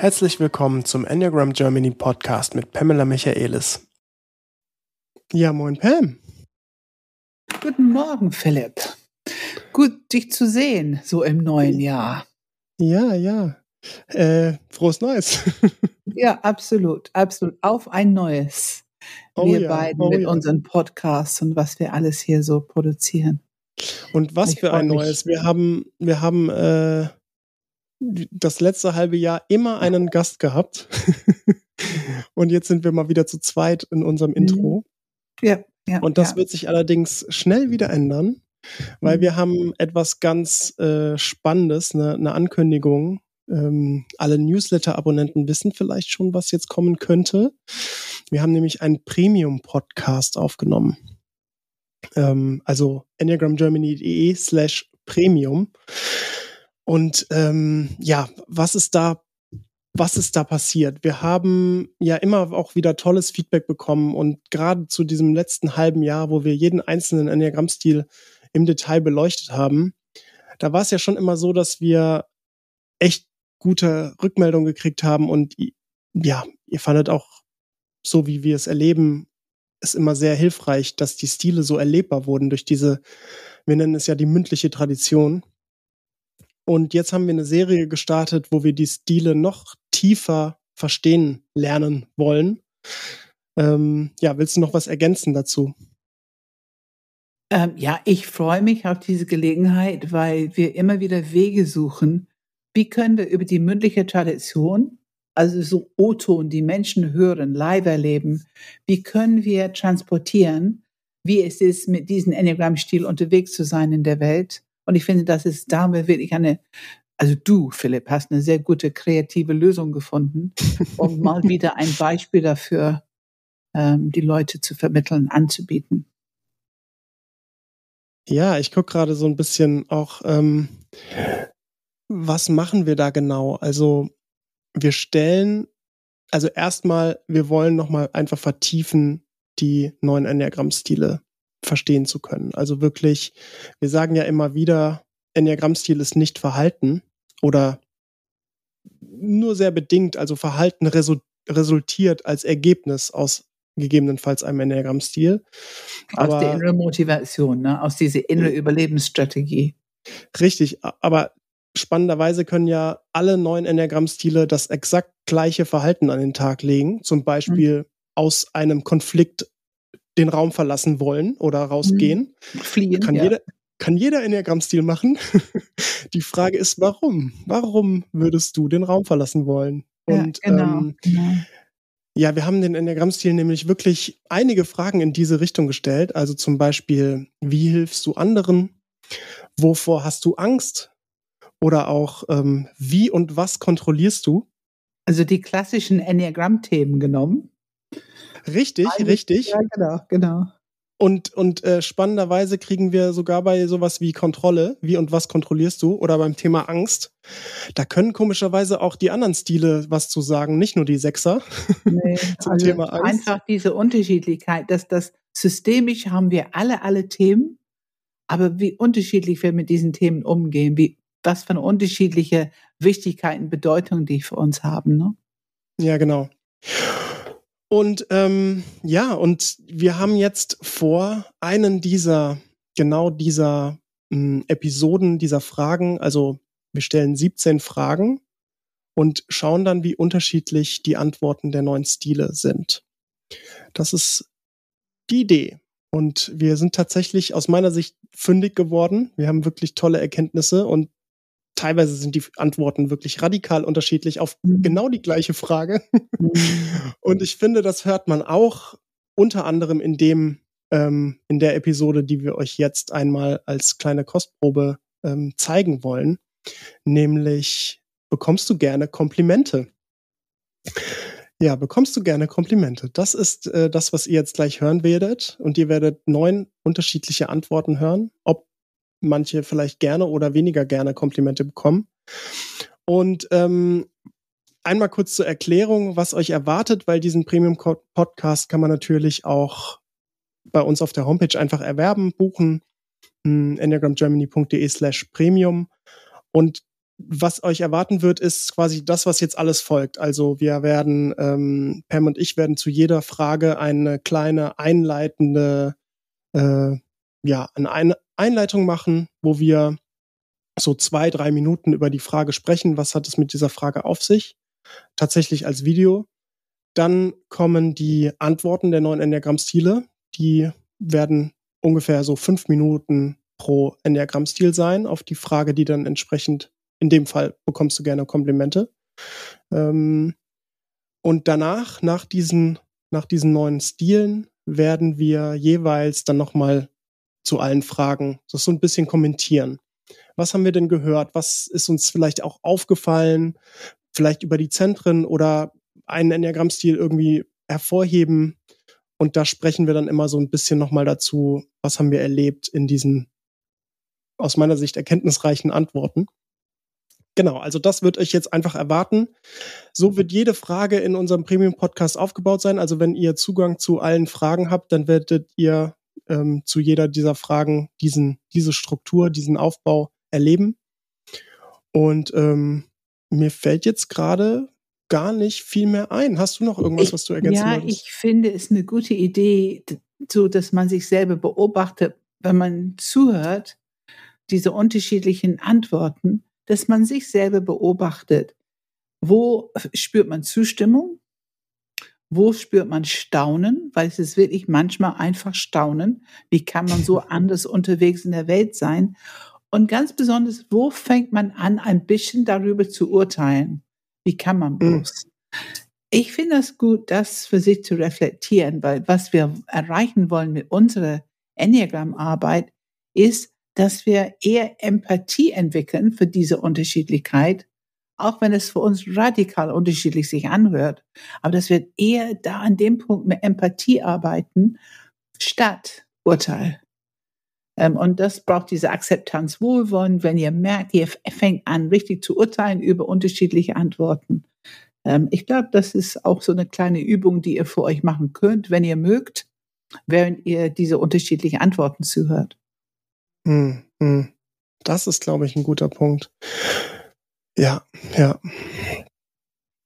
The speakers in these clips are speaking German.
Herzlich willkommen zum Enneagram Germany Podcast mit Pamela Michaelis. Ja, moin Pam. Guten Morgen, Philipp. Gut, dich zu sehen, so im neuen Jahr. Ja, ja. Äh, frohes Neues. ja, absolut, absolut. Auf ein neues. Oh, wir ja. beiden oh, mit ja. unseren Podcasts und was wir alles hier so produzieren. Und was ich für ein neues. Wir haben, wir haben äh, das letzte halbe Jahr immer einen Gast gehabt. und jetzt sind wir mal wieder zu zweit in unserem Intro. Ja, ja. Und das ja. wird sich allerdings schnell wieder ändern, weil mhm. wir haben etwas ganz äh, Spannendes, eine, eine Ankündigung. Ähm, alle Newsletter-Abonnenten wissen vielleicht schon, was jetzt kommen könnte. Wir haben nämlich einen Premium-Podcast aufgenommen. Ähm, also enneagramgermany.de slash Premium. Und ähm, ja, was ist da was ist da passiert? Wir haben ja immer auch wieder tolles Feedback bekommen und gerade zu diesem letzten halben Jahr, wo wir jeden einzelnen Enneagramm-Stil im Detail beleuchtet haben, da war es ja schon immer so, dass wir echt gute Rückmeldungen gekriegt haben und ja, ihr fandet auch so, wie wir es erleben, ist immer sehr hilfreich, dass die Stile so erlebbar wurden durch diese, wir nennen es ja die mündliche Tradition. Und jetzt haben wir eine Serie gestartet, wo wir die Stile noch tiefer verstehen lernen wollen. Ähm, ja, willst du noch was ergänzen dazu? Ähm, ja, ich freue mich auf diese Gelegenheit, weil wir immer wieder Wege suchen, wie können wir über die mündliche Tradition, also so O-Ton, die Menschen hören, live erleben, wie können wir transportieren, wie es ist, mit diesem Enneagram-Stil unterwegs zu sein in der Welt und ich finde, das ist da wirklich eine, also du, Philipp, hast eine sehr gute kreative Lösung gefunden, um mal wieder ein Beispiel dafür, ähm, die Leute zu vermitteln, anzubieten. Ja, ich gucke gerade so ein bisschen auch, ähm, was machen wir da genau? Also wir stellen, also erstmal, wir wollen nochmal einfach vertiefen die neuen Enneagramm-Stile verstehen zu können. Also wirklich, wir sagen ja immer wieder, Enneagrammstil ist nicht Verhalten oder nur sehr bedingt, also Verhalten resu resultiert als Ergebnis aus gegebenenfalls einem Enneagrammstil. Aus der inneren Motivation, ne? aus dieser inneren Überlebensstrategie. Richtig, aber spannenderweise können ja alle neuen Enneagrammstile das exakt gleiche Verhalten an den Tag legen. Zum Beispiel mhm. aus einem Konflikt den Raum verlassen wollen oder rausgehen. Mhm. Fliehen. Kann, ja. jeder, kann jeder Enneagramm-Stil machen. Die Frage ist, warum? Warum würdest du den Raum verlassen wollen? Und ja, genau, ähm, genau. Ja, wir haben den Enneagramm-Stil nämlich wirklich einige Fragen in diese Richtung gestellt. Also zum Beispiel, wie hilfst du anderen? Wovor hast du Angst? Oder auch, ähm, wie und was kontrollierst du? Also die klassischen Enneagramm-Themen genommen. Richtig, Eigentlich, richtig. Ja, genau, genau. Und, und äh, spannenderweise kriegen wir sogar bei sowas wie Kontrolle, wie und was kontrollierst du, oder beim Thema Angst, da können komischerweise auch die anderen Stile was zu sagen, nicht nur die Sechser nee, zum also Thema Angst. Einfach diese Unterschiedlichkeit, dass das systemisch haben wir alle, alle Themen, aber wie unterschiedlich wir mit diesen Themen umgehen, wie was für unterschiedliche Wichtigkeit und Bedeutung die für uns haben. Ne? Ja, genau. Und ähm, ja, und wir haben jetzt vor, einen dieser, genau dieser mh, hm, Episoden, dieser Fragen, also wir stellen 17 Fragen und schauen dann, wie unterschiedlich die Antworten der neuen Stile sind. Das ist die Idee. Und wir sind tatsächlich aus meiner Sicht fündig geworden. Wir haben wirklich tolle Erkenntnisse und teilweise sind die Antworten wirklich radikal unterschiedlich auf mhm. genau die gleiche Frage. Mhm. Und ich finde, das hört man auch unter anderem in dem, ähm, in der Episode, die wir euch jetzt einmal als kleine Kostprobe ähm, zeigen wollen. Nämlich, bekommst du gerne Komplimente? Ja, bekommst du gerne Komplimente. Das ist äh, das, was ihr jetzt gleich hören werdet. Und ihr werdet neun unterschiedliche Antworten hören, ob manche vielleicht gerne oder weniger gerne Komplimente bekommen. Und ähm, einmal kurz zur Erklärung, was euch erwartet, weil diesen Premium-Podcast kann man natürlich auch bei uns auf der Homepage einfach erwerben, buchen, hm, enneagramgermany.de slash premium. Und was euch erwarten wird, ist quasi das, was jetzt alles folgt. Also wir werden, ähm, Pam und ich werden zu jeder Frage eine kleine einleitende, äh, ja, eine Einleitung machen, wo wir so zwei, drei Minuten über die Frage sprechen, was hat es mit dieser Frage auf sich, tatsächlich als Video. Dann kommen die Antworten der neuen Enneagramm-Stile, die werden ungefähr so fünf Minuten pro Enneagramm-Stil sein, auf die Frage, die dann entsprechend in dem Fall bekommst du gerne Komplimente. Ähm, und danach, nach diesen, nach diesen neuen Stilen, werden wir jeweils dann nochmal zu allen Fragen das so ein bisschen kommentieren. Was haben wir denn gehört? Was ist uns vielleicht auch aufgefallen? Vielleicht über die Zentren oder einen Enneagramm-Stil irgendwie hervorheben. Und da sprechen wir dann immer so ein bisschen nochmal dazu, was haben wir erlebt in diesen aus meiner Sicht erkenntnisreichen Antworten. Genau, also das wird euch jetzt einfach erwarten. So wird jede Frage in unserem Premium-Podcast aufgebaut sein. Also wenn ihr Zugang zu allen Fragen habt, dann werdet ihr ähm, zu jeder dieser Fragen diesen, diese Struktur, diesen Aufbau erleben. Und ähm, mir fällt jetzt gerade gar nicht viel mehr ein. Hast du noch irgendwas, was du ergänzen Ja, wolltest? ich finde es eine gute Idee, so dass man sich selber beobachtet, wenn man zuhört, diese unterschiedlichen Antworten dass man sich selber beobachtet. Wo spürt man Zustimmung? Wo spürt man Staunen? Weil es ist wirklich manchmal einfach Staunen. Wie kann man so anders unterwegs in der Welt sein? Und ganz besonders, wo fängt man an, ein bisschen darüber zu urteilen? Wie kann man hm. bloß? Ich finde es gut, das für sich zu reflektieren, weil was wir erreichen wollen mit unserer Enneagram-Arbeit ist, dass wir eher Empathie entwickeln für diese Unterschiedlichkeit, auch wenn es für uns radikal unterschiedlich sich anhört. Aber dass wir eher da an dem Punkt mit Empathie arbeiten, statt Urteil. Ähm, und das braucht diese Akzeptanz, Wohlwollen, wenn ihr merkt, ihr fängt an, richtig zu urteilen über unterschiedliche Antworten. Ähm, ich glaube, das ist auch so eine kleine Übung, die ihr für euch machen könnt, wenn ihr mögt, während ihr diese unterschiedlichen Antworten zuhört. Hm, hm. Das ist, glaube ich, ein guter Punkt. Ja, ja.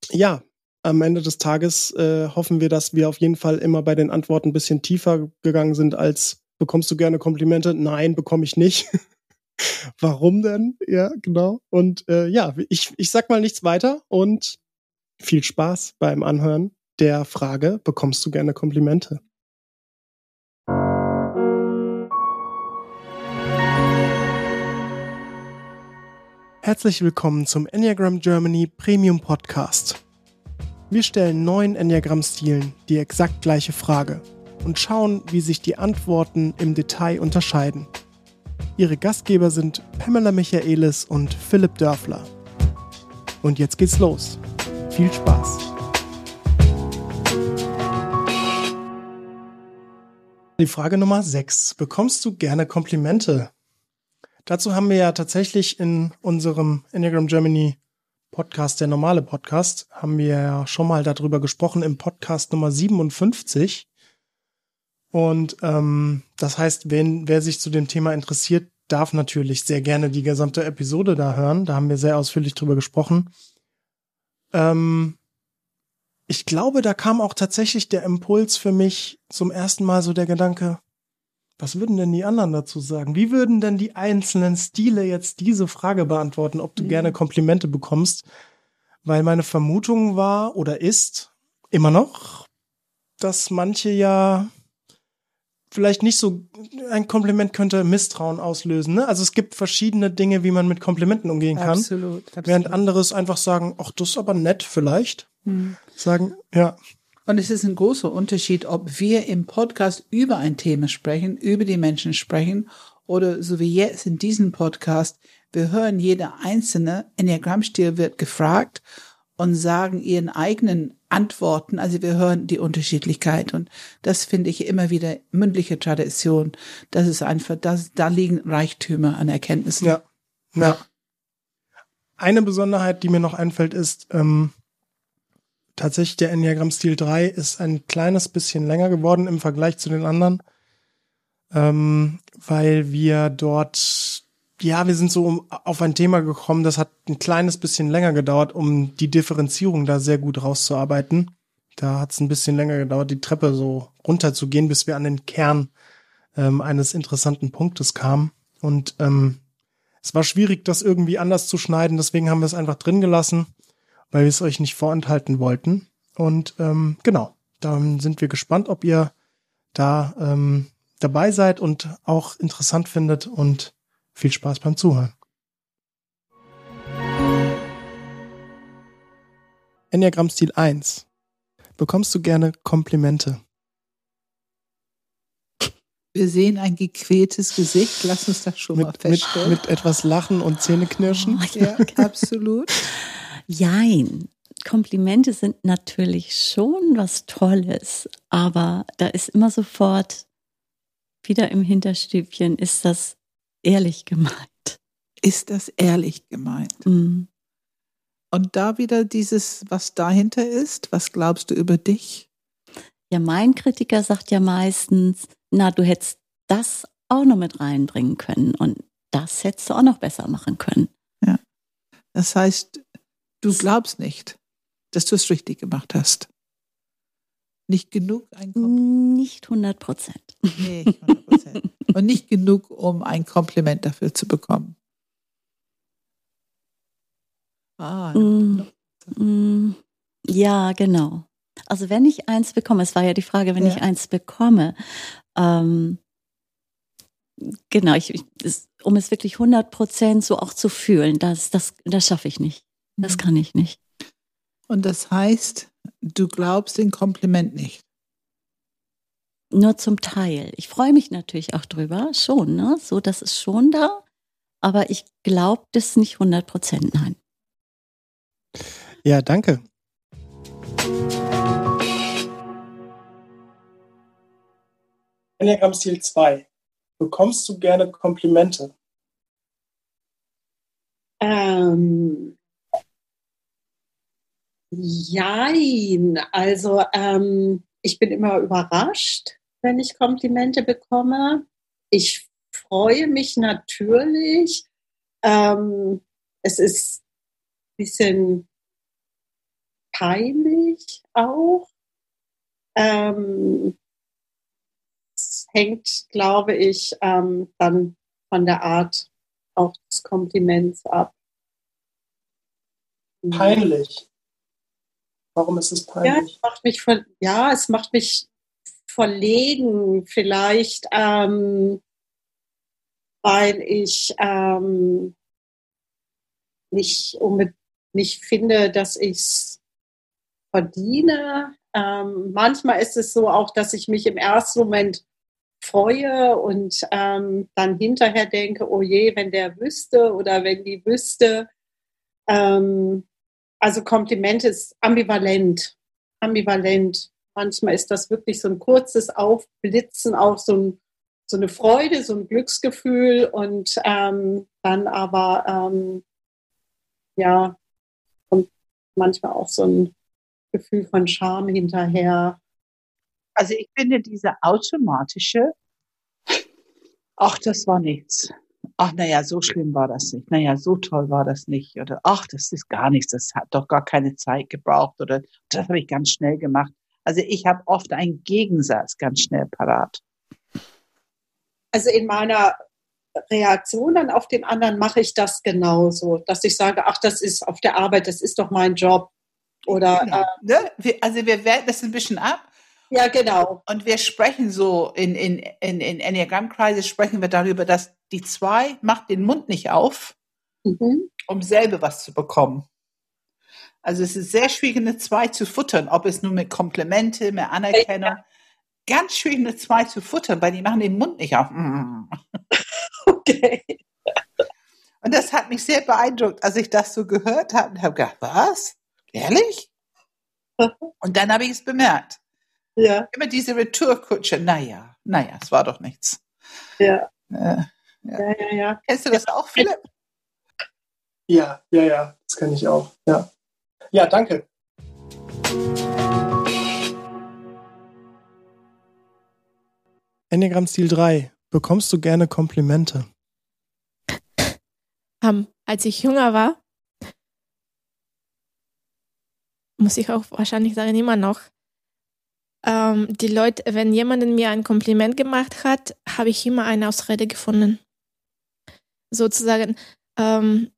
Ja, am Ende des Tages äh, hoffen wir, dass wir auf jeden Fall immer bei den Antworten ein bisschen tiefer gegangen sind als bekommst du gerne Komplimente? Nein, bekomme ich nicht. Warum denn? Ja, genau. Und äh, ja, ich, ich sag mal nichts weiter und viel Spaß beim Anhören der Frage, bekommst du gerne Komplimente? Herzlich willkommen zum Enneagram Germany Premium Podcast. Wir stellen neun Enneagramm-Stilen die exakt gleiche Frage und schauen, wie sich die Antworten im Detail unterscheiden. Ihre Gastgeber sind Pamela Michaelis und Philipp Dörfler. Und jetzt geht's los. Viel Spaß! Die Frage Nummer 6. Bekommst du gerne Komplimente? Dazu haben wir ja tatsächlich in unserem Enneagram Germany Podcast, der normale Podcast, haben wir ja schon mal darüber gesprochen im Podcast Nummer 57. Und ähm, das heißt, wenn, wer sich zu dem Thema interessiert, darf natürlich sehr gerne die gesamte Episode da hören. Da haben wir sehr ausführlich drüber gesprochen. Ähm, ich glaube, da kam auch tatsächlich der Impuls für mich zum ersten Mal so der Gedanke, was würden denn die anderen dazu sagen? Wie würden denn die einzelnen Stile jetzt diese Frage beantworten, ob du mhm. gerne Komplimente bekommst? Weil meine Vermutung war oder ist immer noch, dass manche ja vielleicht nicht so, ein Kompliment könnte Misstrauen auslösen. Ne? Also es gibt verschiedene Dinge, wie man mit Komplimenten umgehen kann. Absolut. absolut. Während anderes einfach sagen, ach, das ist aber nett vielleicht. Mhm. Sagen, ja. Und es ist ein großer Unterschied, ob wir im Podcast über ein Thema sprechen, über die Menschen sprechen oder so wie jetzt in diesem Podcast, wir hören jeder einzelne Enneagrammstil wird gefragt und sagen ihren eigenen Antworten. Also wir hören die Unterschiedlichkeit und das finde ich immer wieder mündliche Tradition. Das ist einfach, das, da liegen Reichtümer an Erkenntnissen. Ja. ja. Eine Besonderheit, die mir noch einfällt, ist, ähm, tatsächlich der Enneagram Stil 3 ist ein kleines bisschen länger geworden im Vergleich zu den anderen, ähm, weil wir dort ja, wir sind so auf ein Thema gekommen, das hat ein kleines bisschen länger gedauert, um die Differenzierung da sehr gut rauszuarbeiten. Da hat es ein bisschen länger gedauert, die Treppe so runterzugehen, bis wir an den Kern ähm, eines interessanten Punktes kamen. Und ähm, es war schwierig, das irgendwie anders zu schneiden, deswegen haben wir es einfach drin gelassen, weil wir es euch nicht vorenthalten wollten. Und ähm, genau, dann sind wir gespannt, ob ihr da ähm, dabei seid und auch interessant findet und viel Spaß beim Zuhören. Enneagramm-Stil 1. Bekommst du gerne Komplimente? Wir sehen ein gequältes Gesicht. Lass uns das schon mit, mal feststellen. Mit, mit etwas Lachen und Zähneknirschen? Oh, ja, absolut. Jein. Komplimente sind natürlich schon was Tolles, aber da ist immer sofort wieder im Hinterstübchen, ist das ehrlich gemeint. Ist das ehrlich gemeint? Mm. Und da wieder dieses, was dahinter ist, was glaubst du über dich? Ja, mein Kritiker sagt ja meistens, na, du hättest das auch noch mit reinbringen können und das hättest du auch noch besser machen können. Ja. Das heißt, du glaubst nicht dass du es richtig gemacht hast. Nicht genug ein Nicht 100 Prozent. Nee, 100 Prozent. Und nicht genug, um ein Kompliment dafür zu bekommen. Ah. Mm, mm, ja, genau. Also wenn ich eins bekomme, es war ja die Frage, wenn ja. ich eins bekomme, ähm, genau, ich, ich, um es wirklich 100 Prozent so auch zu fühlen, das, das, das schaffe ich nicht. Das mhm. kann ich nicht. Und das heißt, du glaubst den Kompliment nicht. Nur zum Teil. Ich freue mich natürlich auch drüber, schon, ne? So, das ist schon da. Aber ich glaube das nicht 100 Prozent, nein. Ja, danke. Enneagramm-Stil 2. Bekommst du gerne Komplimente? Ähm, Jein, also ähm, ich bin immer überrascht, wenn ich Komplimente bekomme. Ich freue mich natürlich. Ähm, es ist ein bisschen peinlich auch. Ähm, es hängt, glaube ich, ähm, dann von der Art auch des Kompliments ab. Peinlich. Warum ist es peinlich? Ja, es macht mich, ver ja, es macht mich verlegen, vielleicht, ähm, weil ich ähm, nicht, nicht finde, dass ich es verdiene. Ähm, manchmal ist es so auch, dass ich mich im ersten Moment freue und ähm, dann hinterher denke, oh je, wenn der wüsste oder wenn die wüsste. Ähm, also Kompliment ist ambivalent. Ambivalent. Manchmal ist das wirklich so ein kurzes Aufblitzen, auch so, ein, so eine Freude, so ein Glücksgefühl und ähm, dann aber, ähm, ja, und manchmal auch so ein Gefühl von Scham hinterher. Also ich finde diese automatische, ach, das war nichts ach naja, so schlimm war das nicht, naja, so toll war das nicht oder ach, das ist gar nichts, das hat doch gar keine Zeit gebraucht oder das habe ich ganz schnell gemacht. Also ich habe oft einen Gegensatz ganz schnell parat. Also in meiner Reaktion dann auf den anderen mache ich das genauso, dass ich sage, ach, das ist auf der Arbeit, das ist doch mein Job. Oder genau. äh, ne? also wir werten das ein bisschen ab ja, genau. Und wir sprechen so in, in, in, in Enneagrammkreise sprechen wir darüber, dass die zwei macht den Mund nicht auf, mhm. um selber was zu bekommen. Also es ist sehr schwierig, eine zwei zu futtern, ob es nur mit Komplimente, mit Anerkennung. Ja. Ganz schwierig, eine zwei zu futtern, weil die machen den Mund nicht auf. Okay. Und das hat mich sehr beeindruckt, als ich das so gehört habe und habe gedacht, was? Ehrlich? Und dann habe ich es bemerkt. Ja. Immer diese Retourkutsche. Naja, naja, es war doch nichts. Ja. Äh, ja. ja, ja, ja. Kennst du das auch, Philipp? Ja, ja, ja, das kenne ich auch. Ja, ja danke. Enneagramm Stil 3. Bekommst du gerne Komplimente? ähm, als ich jünger war, muss ich auch wahrscheinlich sagen, immer noch, ähm, die Leute, wenn jemand mir ein Kompliment gemacht hat, habe ich immer eine Ausrede gefunden. Sozusagen, ähm,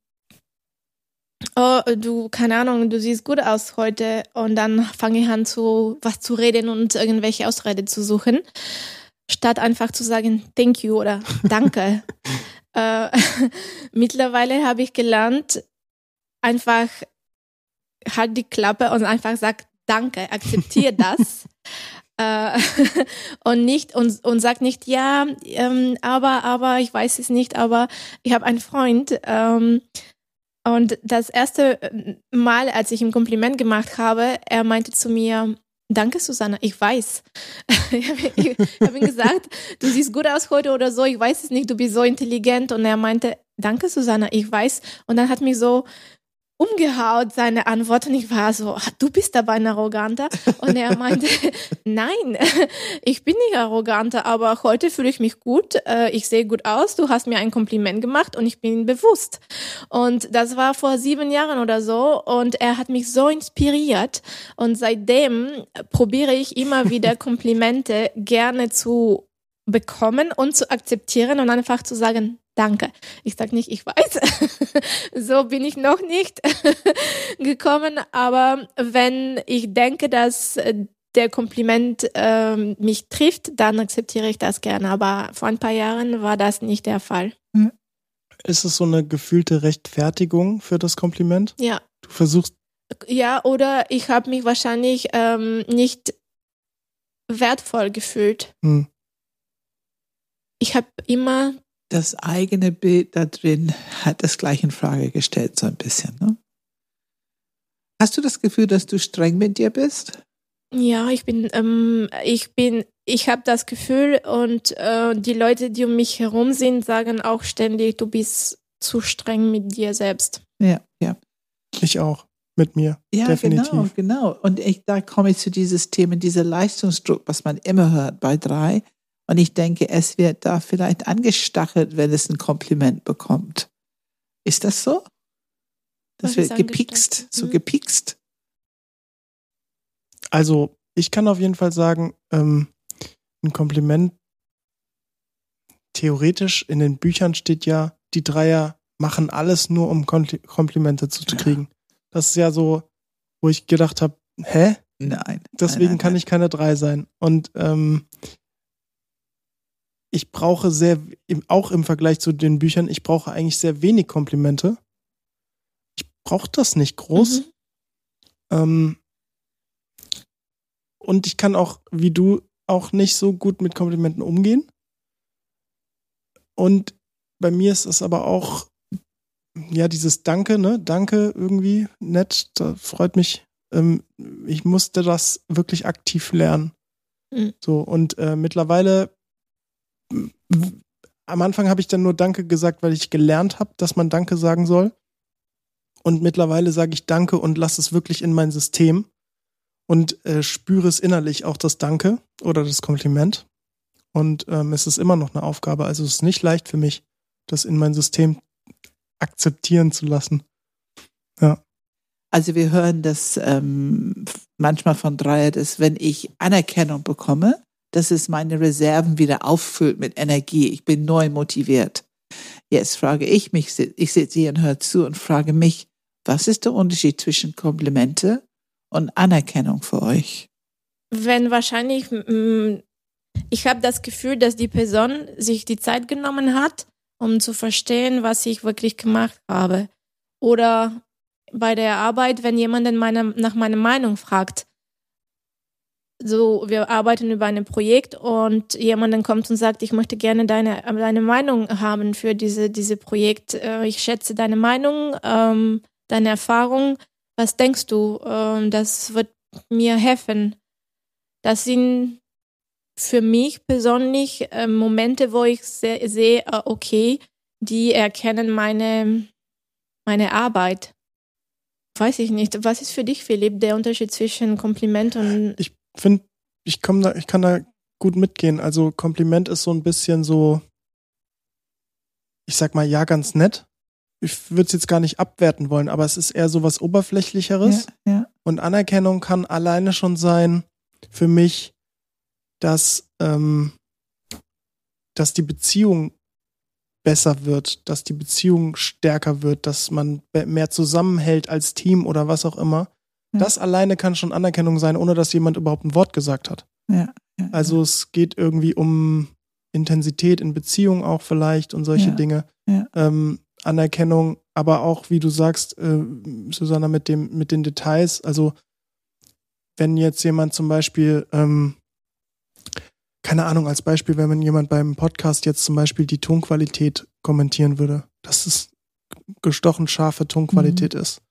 oh, du, keine Ahnung, du siehst gut aus heute und dann fange ich an zu was zu reden und irgendwelche Ausrede zu suchen, statt einfach zu sagen Thank you oder Danke. äh, mittlerweile habe ich gelernt, einfach halt die Klappe und einfach sagt Danke, akzeptiere das. äh, und nicht und, und sagt nicht ja ähm, aber aber ich weiß es nicht aber ich habe einen Freund ähm, und das erste Mal, als ich ihm Kompliment gemacht habe, er meinte zu mir, Danke, Susanna, ich weiß. ich habe ihm gesagt, du siehst gut aus heute oder so, ich weiß es nicht, du bist so intelligent. Und er meinte, danke, Susanna, ich weiß. Und dann hat mich so umgehaut, seine Antwort. Und ich war so, ah, du bist aber ein Arroganter. Und er meinte, nein, ich bin nicht arroganter, aber heute fühle ich mich gut. Äh, ich sehe gut aus. Du hast mir ein Kompliment gemacht und ich bin bewusst. Und das war vor sieben Jahren oder so. Und er hat mich so inspiriert. Und seitdem probiere ich immer wieder Komplimente gerne zu bekommen und zu akzeptieren und einfach zu sagen, danke. Ich sage nicht, ich weiß. so bin ich noch nicht gekommen. Aber wenn ich denke, dass der Kompliment äh, mich trifft, dann akzeptiere ich das gerne. Aber vor ein paar Jahren war das nicht der Fall. Hm. Ist es so eine gefühlte Rechtfertigung für das Kompliment? Ja. Du versuchst. Ja, oder ich habe mich wahrscheinlich ähm, nicht wertvoll gefühlt. Hm. Ich habe immer das eigene Bild da drin hat das gleich in Frage gestellt, so ein bisschen. Ne? Hast du das Gefühl, dass du streng mit dir bist? Ja, ich bin, ähm, ich bin, ich habe das Gefühl und äh, die Leute, die um mich herum sind, sagen auch ständig, du bist zu streng mit dir selbst. Ja, ja. Ich auch mit mir. Ja, definitiv. genau, genau. Und ich, da komme ich zu dieses Thema, dieser Leistungsdruck, was man immer hört bei drei. Und ich denke, es wird da vielleicht angestachelt, wenn es ein Kompliment bekommt. Ist das so? Das Was wird gepikst, so hm. gepikst. Also, ich kann auf jeden Fall sagen, ähm, ein Kompliment, theoretisch in den Büchern steht ja, die Dreier machen alles nur, um Komplimente zu kriegen. Ja. Das ist ja so, wo ich gedacht habe, hä? Nein. Deswegen nein, nein, kann nein. ich keine drei sein. Und ähm, ich brauche sehr, auch im Vergleich zu den Büchern, ich brauche eigentlich sehr wenig Komplimente. Ich brauche das nicht groß. Mhm. Ähm, und ich kann auch, wie du, auch nicht so gut mit Komplimenten umgehen. Und bei mir ist es aber auch, ja, dieses Danke, ne? Danke irgendwie, nett, da freut mich. Ähm, ich musste das wirklich aktiv lernen. Mhm. So, und äh, mittlerweile am Anfang habe ich dann nur Danke gesagt, weil ich gelernt habe, dass man Danke sagen soll. Und mittlerweile sage ich Danke und lasse es wirklich in mein System und äh, spüre es innerlich auch das Danke oder das Kompliment. Und ähm, es ist immer noch eine Aufgabe. Also es ist nicht leicht für mich, das in mein System akzeptieren zu lassen. Ja. Also wir hören das ähm, manchmal von Dreier, dass wenn ich Anerkennung bekomme, dass es meine Reserven wieder auffüllt mit Energie. Ich bin neu motiviert. Jetzt frage ich mich, ich sitze hier und höre zu und frage mich, was ist der Unterschied zwischen Komplimente und Anerkennung für euch? Wenn wahrscheinlich, ich habe das Gefühl, dass die Person sich die Zeit genommen hat, um zu verstehen, was ich wirklich gemacht habe. Oder bei der Arbeit, wenn jemand meine, nach meiner Meinung fragt, so, wir arbeiten über ein Projekt und jemand kommt und sagt, ich möchte gerne deine, deine Meinung haben für diese, diese Projekt. Äh, ich schätze deine Meinung, ähm, deine Erfahrung. Was denkst du? Ähm, das wird mir helfen. Das sind für mich persönlich äh, Momente, wo ich se sehe, äh, okay, die erkennen meine, meine Arbeit. Weiß ich nicht. Was ist für dich, Philipp, der Unterschied zwischen Kompliment und. Ich finde, ich komme da, ich kann da gut mitgehen. Also Kompliment ist so ein bisschen so, ich sag mal, ja, ganz nett. ich würde es jetzt gar nicht abwerten wollen, aber es ist eher so was Oberflächlicheres. Ja, ja. Und Anerkennung kann alleine schon sein für mich, dass, ähm, dass die Beziehung besser wird, dass die Beziehung stärker wird, dass man mehr zusammenhält als Team oder was auch immer. Ja. Das alleine kann schon Anerkennung sein, ohne dass jemand überhaupt ein Wort gesagt hat. Ja, ja, also es geht irgendwie um Intensität in Beziehung auch vielleicht und solche Dinge. Ähm, Anerkennung, aber auch, wie du sagst, äh, Susanna, mit dem, mit den Details. Also wenn jetzt jemand zum Beispiel ähm, keine Ahnung, als Beispiel, wenn man jemand beim Podcast jetzt zum Beispiel die Tonqualität kommentieren würde, dass es gestochen scharfe Tonqualität mhm. ist.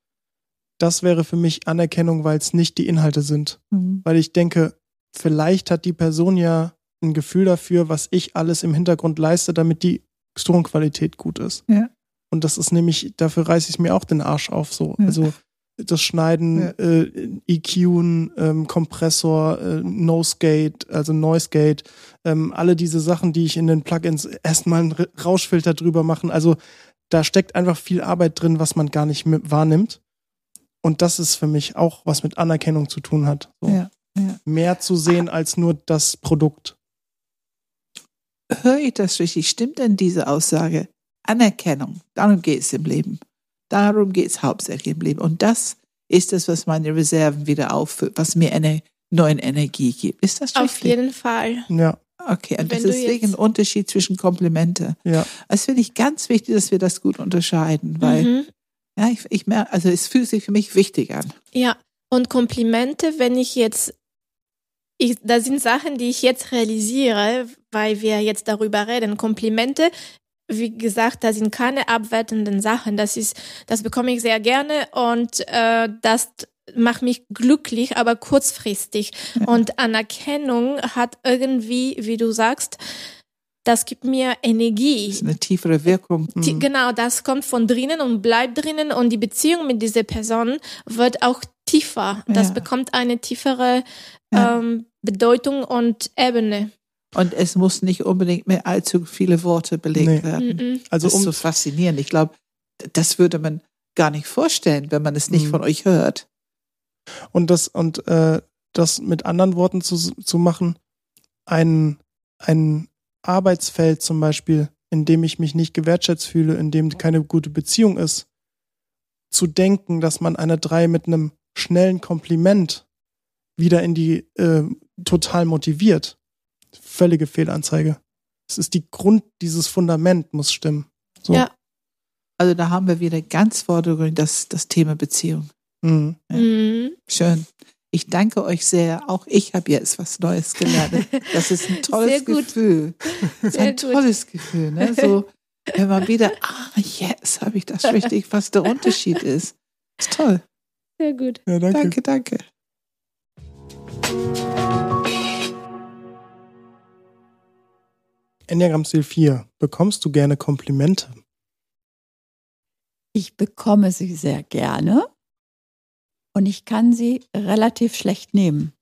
Das wäre für mich Anerkennung, weil es nicht die Inhalte sind. Mhm. Weil ich denke, vielleicht hat die Person ja ein Gefühl dafür, was ich alles im Hintergrund leiste, damit die Tonqualität gut ist. Ja. Und das ist nämlich, dafür reiße ich mir auch den Arsch auf so. Ja. Also das Schneiden, ja. äh, EQen, ähm, Kompressor, äh, Nosegate, also Noisegate, ähm, alle diese Sachen, die ich in den Plugins erstmal einen Rauschfilter drüber machen. Also da steckt einfach viel Arbeit drin, was man gar nicht wahrnimmt. Und das ist für mich auch was mit Anerkennung zu tun hat. So. Ja, ja. Mehr zu sehen als nur das Produkt. Höre ich das richtig? Stimmt denn diese Aussage? Anerkennung, darum geht es im Leben. Darum geht es hauptsächlich im Leben. Und das ist es, was meine Reserven wieder auffüllt, was mir eine neue Energie gibt. Ist das richtig? Auf jeden Fall. Ja. Okay, und Wenn das ist deswegen ein Unterschied zwischen Komplimente. Ja. Es finde ich ganz wichtig, dass wir das gut unterscheiden, weil mhm. Ja, ich, ich merke, also es fühlt sich für mich wichtig an. Ja, und Komplimente, wenn ich jetzt, ich, das sind Sachen, die ich jetzt realisiere, weil wir jetzt darüber reden. Komplimente wie gesagt, da sind keine abwertenden Sachen. Das ist, das bekomme ich sehr gerne und äh, das macht mich glücklich, aber kurzfristig. Ja. Und Anerkennung hat irgendwie, wie du sagst, das gibt mir Energie. Das ist eine tiefere Wirkung. Mhm. Genau, das kommt von drinnen und bleibt drinnen und die Beziehung mit dieser Person wird auch tiefer. Das ja. bekommt eine tiefere ja. ähm, Bedeutung und Ebene. Und es muss nicht unbedingt mit allzu viele Worte belegt nee. werden. Mhm. Also das ist um so faszinierend. Ich glaube, das würde man gar nicht vorstellen, wenn man es nicht mhm. von euch hört. Und das, und äh, das mit anderen Worten zu, zu machen, ein, ein Arbeitsfeld zum Beispiel, in dem ich mich nicht gewertschätzt fühle, in dem keine gute Beziehung ist, zu denken, dass man eine drei mit einem schnellen Kompliment wieder in die äh, total motiviert völlige Fehlanzeige. Es ist die Grund, dieses Fundament muss stimmen. So. Ja. Also da haben wir wieder ganz vordergründig das, das Thema Beziehung. Mhm. Ja. Mhm. Schön. Ich danke euch sehr. Auch ich habe jetzt was Neues gelernt. Das ist ein tolles Gefühl. Das ist ein tolles Gefühl. Ne? So, wenn man wieder, ah, jetzt habe ich das richtig, was der Unterschied ist. Ist toll. Sehr gut. Ja, danke. Danke, danke. Enneagramm-Stil 4. Bekommst du gerne Komplimente? Ich bekomme sie sehr gerne und ich kann sie relativ schlecht nehmen.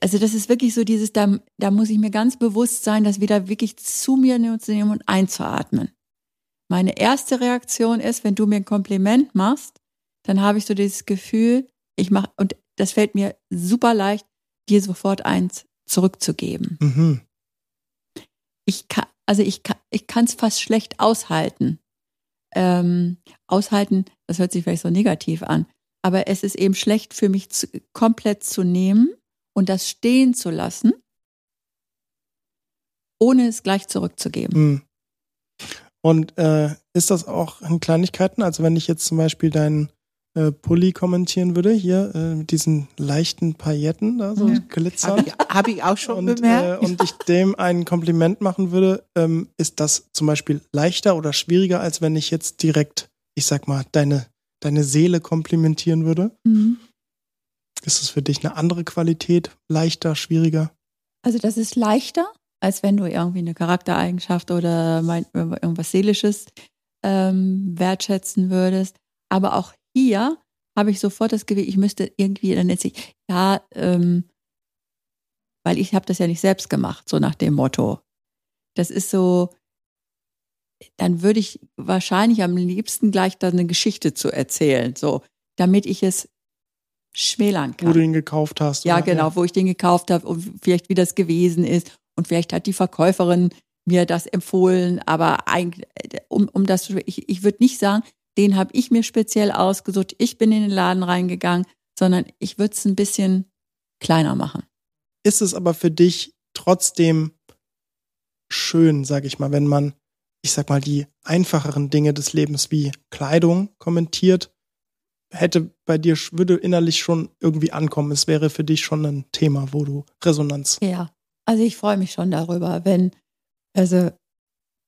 Also das ist wirklich so dieses, da, da muss ich mir ganz bewusst sein, das wieder wirklich zu mir zu nehmen und einzuatmen. Meine erste Reaktion ist, wenn du mir ein Kompliment machst, dann habe ich so dieses Gefühl, ich mache, und das fällt mir super leicht, dir sofort eins zurückzugeben. Mhm ich kann, also ich kann, ich kann es fast schlecht aushalten. Ähm, aushalten, das hört sich vielleicht so negativ an, aber es ist eben schlecht für mich zu, komplett zu nehmen und das stehen zu lassen, ohne es gleich zurückzugeben. Hm. Und äh, ist das auch in Kleinigkeiten? Also wenn ich jetzt zum Beispiel deinen äh, Pulli kommentieren würde, hier äh, mit diesen leichten Pailletten da so ja. glitzern. Habe ich, hab ich, auch schon und, bemerkt. Äh, und ich dem ein Kompliment machen würde, ähm, ist das zum Beispiel leichter oder schwieriger, als wenn ich jetzt direkt, ich sag mal, deine, deine Seele komplimentieren würde? Mhm. Ist es für dich eine andere Qualität, leichter, schwieriger? Also das ist leichter, als wenn du irgendwie eine Charaktereigenschaft oder irgendwas Seelisches ähm, wertschätzen würdest. Aber auch hier habe ich sofort das Gefühl, ich müsste irgendwie, dann jetzt ich, ja, ähm, weil ich habe das ja nicht selbst gemacht, so nach dem Motto. Das ist so, dann würde ich wahrscheinlich am liebsten gleich da eine Geschichte zu erzählen, so, damit ich es schmälern kann. Wo du ihn gekauft hast. Ja, genau, ja. wo ich den gekauft habe und vielleicht wie das gewesen ist. Und vielleicht hat die Verkäuferin mir das empfohlen, aber eigentlich, um, um das, ich, ich würde nicht sagen, den habe ich mir speziell ausgesucht, ich bin in den Laden reingegangen, sondern ich würde es ein bisschen kleiner machen. Ist es aber für dich trotzdem schön, sage ich mal, wenn man, ich sag mal, die einfacheren Dinge des Lebens wie Kleidung kommentiert, hätte bei dir, würde innerlich schon irgendwie ankommen. Es wäre für dich schon ein Thema, wo du Resonanz. Ja, also ich freue mich schon darüber, wenn, also,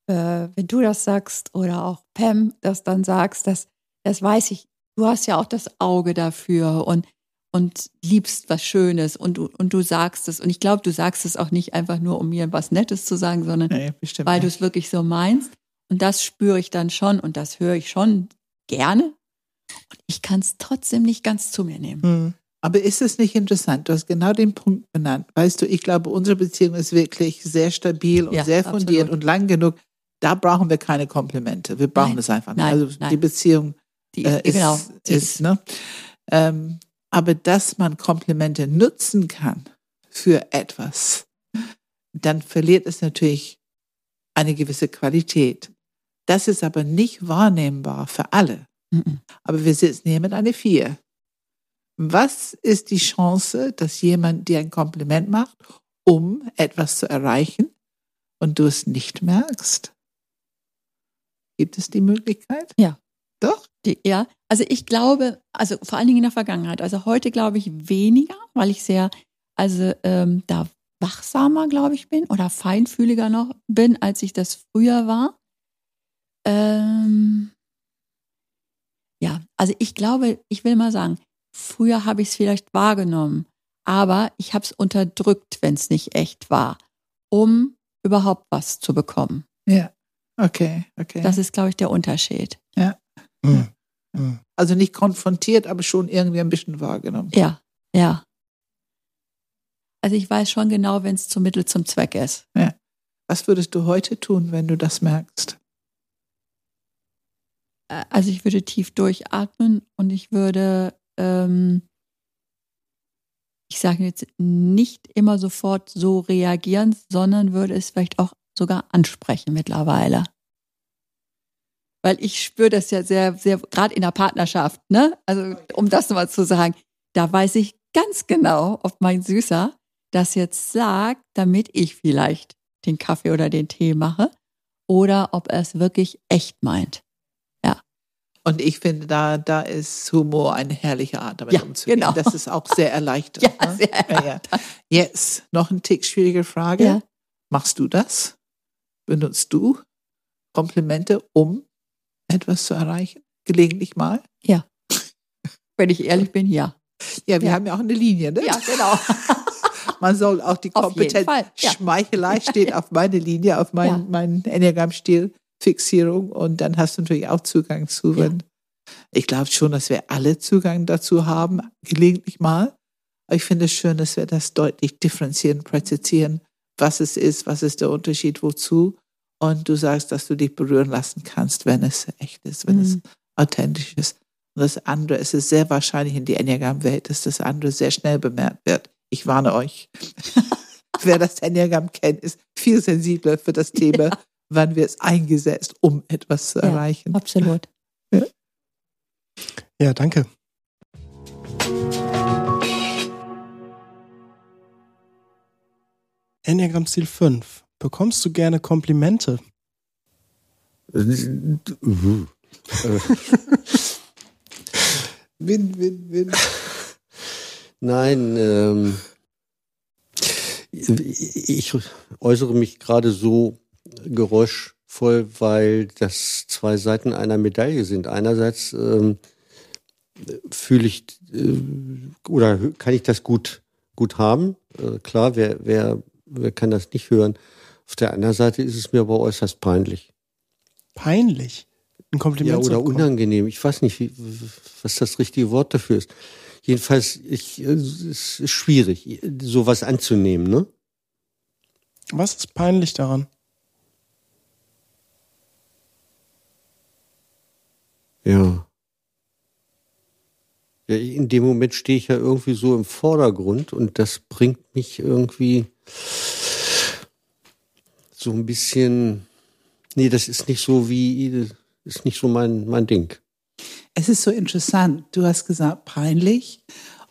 äh, wenn du das sagst oder auch Pam das dann sagst, das, das weiß ich. Du hast ja auch das Auge dafür und und liebst was Schönes und du, und du sagst es. Und ich glaube, du sagst es auch nicht einfach nur, um mir was Nettes zu sagen, sondern nee, weil du es wirklich so meinst. Und das spüre ich dann schon und das höre ich schon gerne. Und ich kann es trotzdem nicht ganz zu mir nehmen. Mhm. Aber ist es nicht interessant? Du hast genau den Punkt benannt. Weißt du, ich glaube, unsere Beziehung ist wirklich sehr stabil und ja, sehr fundiert absolut. und lang genug. Da brauchen wir keine Komplimente. Wir brauchen es einfach nicht. Nein, also nein. die Beziehung die, äh, ist, genau, ist, ne? Ähm, aber dass man Komplimente nutzen kann für etwas, dann verliert es natürlich eine gewisse Qualität. Das ist aber nicht wahrnehmbar für alle. Mhm. Aber wir sitzen hier mit einer Vier. Was ist die Chance, dass jemand dir ein Kompliment macht, um etwas zu erreichen und du es nicht merkst? Gibt es die Möglichkeit? Ja. Doch? Die, ja, also ich glaube, also vor allen Dingen in der Vergangenheit, also heute glaube ich weniger, weil ich sehr, also ähm, da wachsamer, glaube ich, bin oder feinfühliger noch bin, als ich das früher war. Ähm, ja, also ich glaube, ich will mal sagen, früher habe ich es vielleicht wahrgenommen, aber ich habe es unterdrückt, wenn es nicht echt war, um überhaupt was zu bekommen. Ja, okay, okay. Das ist, glaube ich, der Unterschied. Ja. Mhm. Mhm. Also nicht konfrontiert, aber schon irgendwie ein bisschen wahrgenommen. Ja, ja. Also ich weiß schon genau, wenn es zum Mittel zum Zweck ist. Ja. Was würdest du heute tun, wenn du das merkst? Also ich würde tief durchatmen und ich würde, ähm, ich sage jetzt nicht immer sofort so reagieren, sondern würde es vielleicht auch sogar ansprechen mittlerweile weil ich spüre das ja sehr, sehr, gerade in der Partnerschaft, ne? Also, um das nochmal zu sagen, da weiß ich ganz genau, ob mein Süßer das jetzt sagt, damit ich vielleicht den Kaffee oder den Tee mache oder ob er es wirklich echt meint. Ja. Und ich finde, da, da ist Humor eine herrliche Art, damit ja, umzugehen. Genau. Das ist auch sehr erleichternd. ja, ne? sehr erleichternd. Ja, ja. Jetzt noch eine Tick schwierige Frage. Ja. Machst du das? Benutzt du Komplimente, um etwas zu erreichen? Gelegentlich mal? Ja. Wenn ich ehrlich bin, ja. Ja, wir ja. haben ja auch eine Linie, ne? Ja, genau. Man soll auch die Kompetenz, ja. Schmeichelei steht auf meine Linie, auf meinen ja. mein Enneagramm-Stil, Fixierung und dann hast du natürlich auch Zugang zu. Wenn, ich glaube schon, dass wir alle Zugang dazu haben, gelegentlich mal. Aber ich finde es schön, dass wir das deutlich differenzieren, präzisieren, was es ist, was ist der Unterschied, wozu und du sagst, dass du dich berühren lassen kannst, wenn es echt ist, wenn mhm. es authentisch ist. Und das andere, es ist sehr wahrscheinlich in die Enneagramm-Welt, dass das andere sehr schnell bemerkt wird. Ich warne euch. Wer das Enneagramm kennt, ist viel sensibler für das Thema, ja. wann wird es eingesetzt, um etwas zu ja, erreichen. Absolut. Ja, ja danke. Enneagramm Ziel 5. Bekommst du gerne Komplimente? Win, win, win. Nein, ähm, ich äußere mich gerade so geräuschvoll, weil das zwei Seiten einer Medaille sind. Einerseits ähm, fühle ich äh, oder kann ich das gut gut haben. Äh, klar, wer, wer, wer kann das nicht hören? Auf der anderen Seite ist es mir aber äußerst peinlich. Peinlich? Ein Kompliment? Ja, oder unangenehm. Ich weiß nicht, wie, was das richtige Wort dafür ist. Jedenfalls, ich, es ist schwierig, sowas anzunehmen, ne? Was ist peinlich daran? Ja. ja. In dem Moment stehe ich ja irgendwie so im Vordergrund und das bringt mich irgendwie so ein bisschen. Nee, das ist nicht so wie, ist nicht so mein, mein Ding. Es ist so interessant. Du hast gesagt, peinlich.